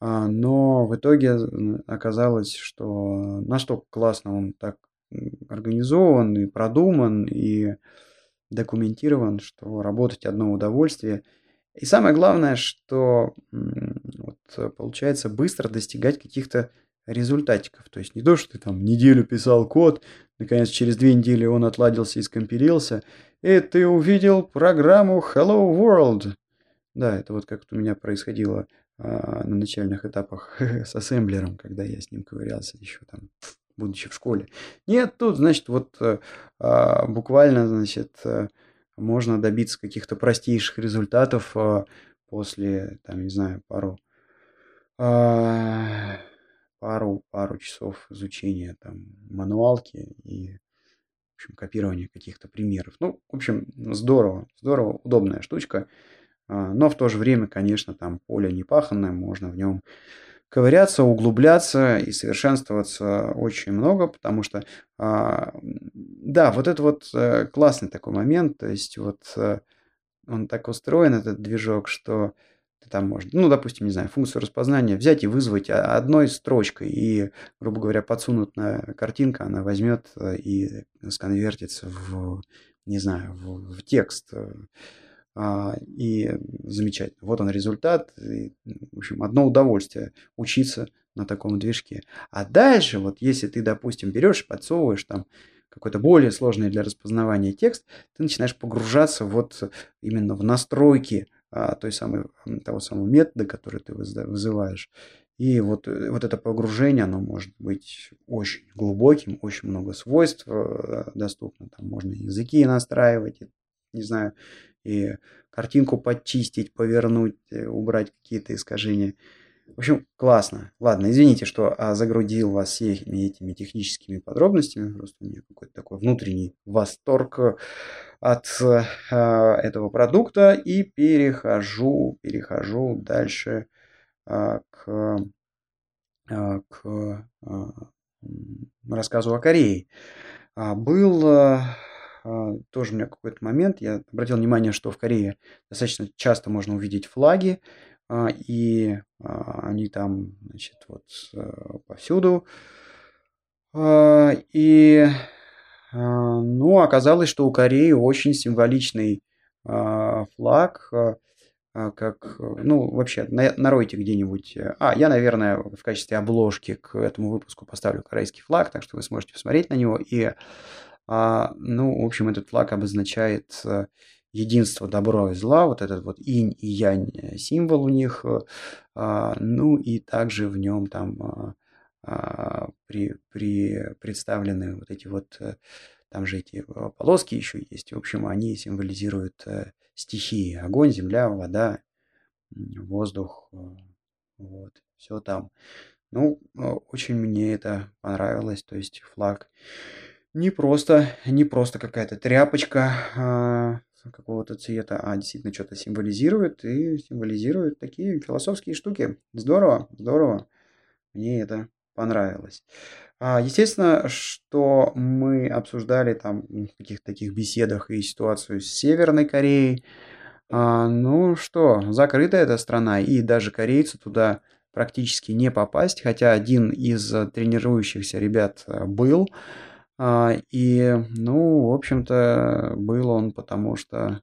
Но в итоге оказалось, что настолько классно он так организован и продуман и документирован, что работать одно удовольствие – и самое главное, что вот, получается быстро достигать каких-то результатиков. То есть не то, что ты там неделю писал код, наконец через две недели он отладился и скомпилился, и ты увидел программу Hello World. Да, это вот как у меня происходило а, на начальных этапах (laughs) с ассемблером, когда я с ним ковырялся еще там, будучи в школе. Нет, тут, значит, вот а, буквально, значит, а, можно добиться каких-то простейших результатов после, там, не знаю, пару, а, пару, пару часов изучения там мануалки и в общем, копирования каких-то примеров. Ну, в общем, здорово, здорово, удобная штучка. А, но в то же время, конечно, там поле не паханное, можно в нем ковыряться, углубляться и совершенствоваться очень много, потому что, а, да, вот это вот э, классный такой момент, то есть вот э, он так устроен, этот движок, что ты там можешь, ну, допустим, не знаю, функцию распознания взять и вызвать одной строчкой и, грубо говоря, подсунуть на картинку, она возьмет э, и сконвертится в, не знаю, в, в текст. А, и замечательно. Вот он результат. И, в общем, одно удовольствие учиться на таком движке. А дальше, вот если ты, допустим, берешь и подсовываешь там какой-то более сложный для распознавания текст, ты начинаешь погружаться вот именно в настройки а, той самой, того самого метода, который ты вызываешь. И вот, э, вот это погружение, оно может быть очень глубоким, очень много свойств э, доступно. Там можно языки настраивать, не знаю, и картинку подчистить, повернуть, э, убрать какие-то искажения. В общем, классно. Ладно, извините, что а, загрудил вас всеми этими техническими подробностями. Просто у меня какой-то такой внутренний восторг э, от а, этого продукта. И перехожу, перехожу дальше а, к, а, к а, рассказу о Корее. Был а, тоже у меня какой-то момент, я обратил внимание, что в Корее достаточно часто можно увидеть флаги, а, и а, они там, значит, вот повсюду. А, и, ну, оказалось, что у Кореи очень символичный флаг, как, ну, вообще, наройте где-нибудь. А, я, наверное, в качестве обложки к этому выпуску поставлю корейский флаг, так что вы сможете посмотреть на него. И, ну, в общем, этот флаг обозначает единство добро и зла, вот этот вот инь и янь э, символ у них, э, а, ну и также в нем там а, а, при, при представлены вот эти вот, э, там же эти полоски еще есть, в общем, они символизируют стихии, огонь, земля, вода, воздух, вот, все там. Ну, очень мне это понравилось, то есть флаг не просто, не просто какая-то тряпочка, какого-то цвета, а действительно что-то символизирует и символизирует такие философские штуки. Здорово, здорово. Мне это понравилось. А, естественно, что мы обсуждали там в каких-то таких беседах и ситуацию с Северной Кореей. А, ну что, закрыта эта страна, и даже корейцы туда практически не попасть, хотя один из тренирующихся ребят был. А, и, ну, в общем-то, был он потому что...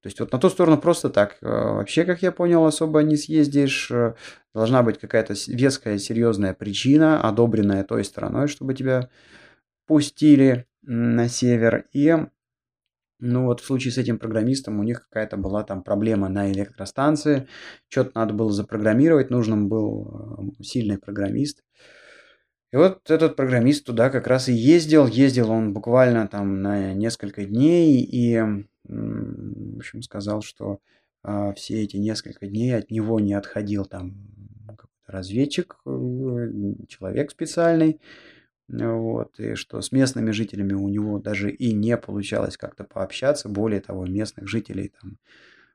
То есть вот на ту сторону просто так. А, вообще, как я понял, особо не съездишь. Э, должна быть какая-то веская, серьезная причина, одобренная той стороной, чтобы тебя пустили на север. И, ну вот в случае с этим программистом у них какая-то была там проблема на электростанции. Что-то надо было запрограммировать, нужен был э, сильный программист. И вот этот программист туда как раз и ездил. Ездил он буквально там на несколько дней и, в общем, сказал, что а, все эти несколько дней от него не отходил там разведчик, э, человек специальный, вот, и что с местными жителями у него даже и не получалось как-то пообщаться. Более того, местных жителей там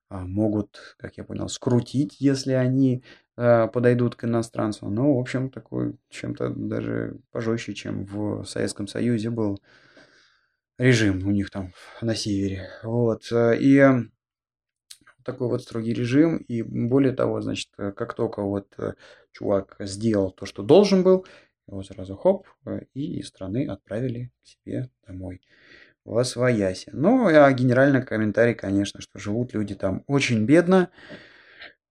могут, как я понял, скрутить, если они а, подойдут к иностранцу. Ну, в общем, такой чем-то даже пожестче, чем в Советском Союзе был режим у них там на севере. Вот. Э, и такой вот строгий режим. И более того, значит, как только вот э, чувак сделал то, что должен был, его сразу хоп, э, и из страны отправили к себе домой в Освояси. Ну, а генеральный комментарий, конечно, что живут люди там очень бедно,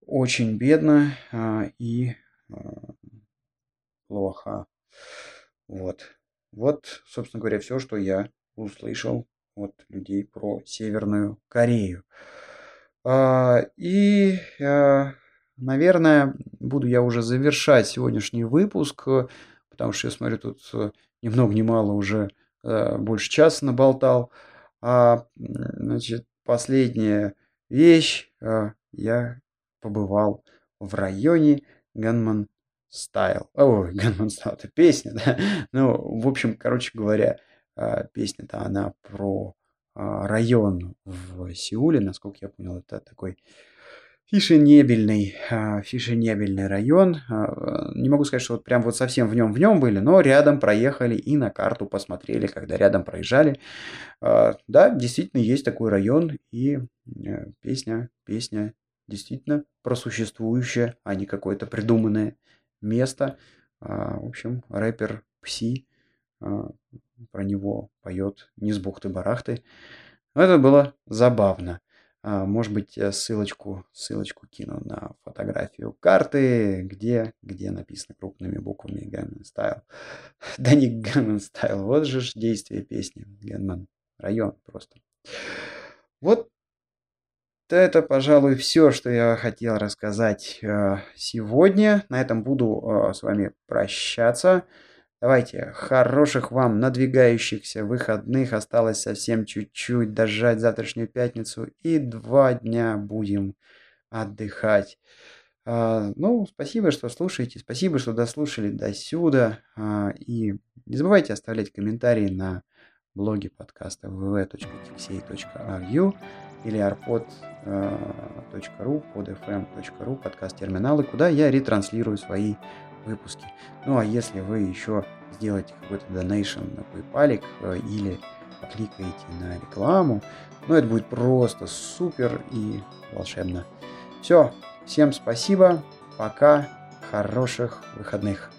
очень бедно а, и а, плохо. Вот. Вот, собственно говоря, все, что я услышал от людей про Северную Корею. А, и, а, наверное, буду я уже завершать сегодняшний выпуск, потому что я смотрю, тут э, ни много ни мало уже больше часа наболтал. А, значит, последняя вещь. А, я побывал в районе Ганман Style. Ой, Gunman Style, (laughs) это песня, да? (laughs) Ну, в общем, короче говоря, песня-то она про район в Сеуле, насколько я понял, это такой Фишенебельный, а, Фишенебельный район. А, не могу сказать, что вот прям вот совсем в нем в нем были, но рядом проехали и на карту посмотрели, когда рядом проезжали. А, да, действительно есть такой район, и э, песня, песня действительно просуществующее, а не какое-то придуманное место. В общем, рэпер Пси про него поет не с бухты-барахты. Это было забавно. А, может быть, ссылочку, ссылочку кину на фотографию карты, где, где написано крупными буквами Gunman (laughs) Style. да не Gunman Style, вот же ж действие песни. Gunman район просто. Вот это, пожалуй, все, что я хотел рассказать э, сегодня. На этом буду э, с вами прощаться. Давайте, хороших вам надвигающихся выходных. Осталось совсем чуть-чуть дожать завтрашнюю пятницу. И два дня будем отдыхать. А, ну, спасибо, что слушаете. Спасибо, что дослушали до сюда. А, и не забывайте оставлять комментарии на блоге подкаста www.tixey.ru или arpod.ru, podfm.ru, подкаст-терминалы, куда я ретранслирую свои выпуски. Ну а если вы еще сделаете какой-то донейшн на PayPal э, или кликаете на рекламу, ну это будет просто супер и волшебно. Все, всем спасибо, пока, хороших выходных.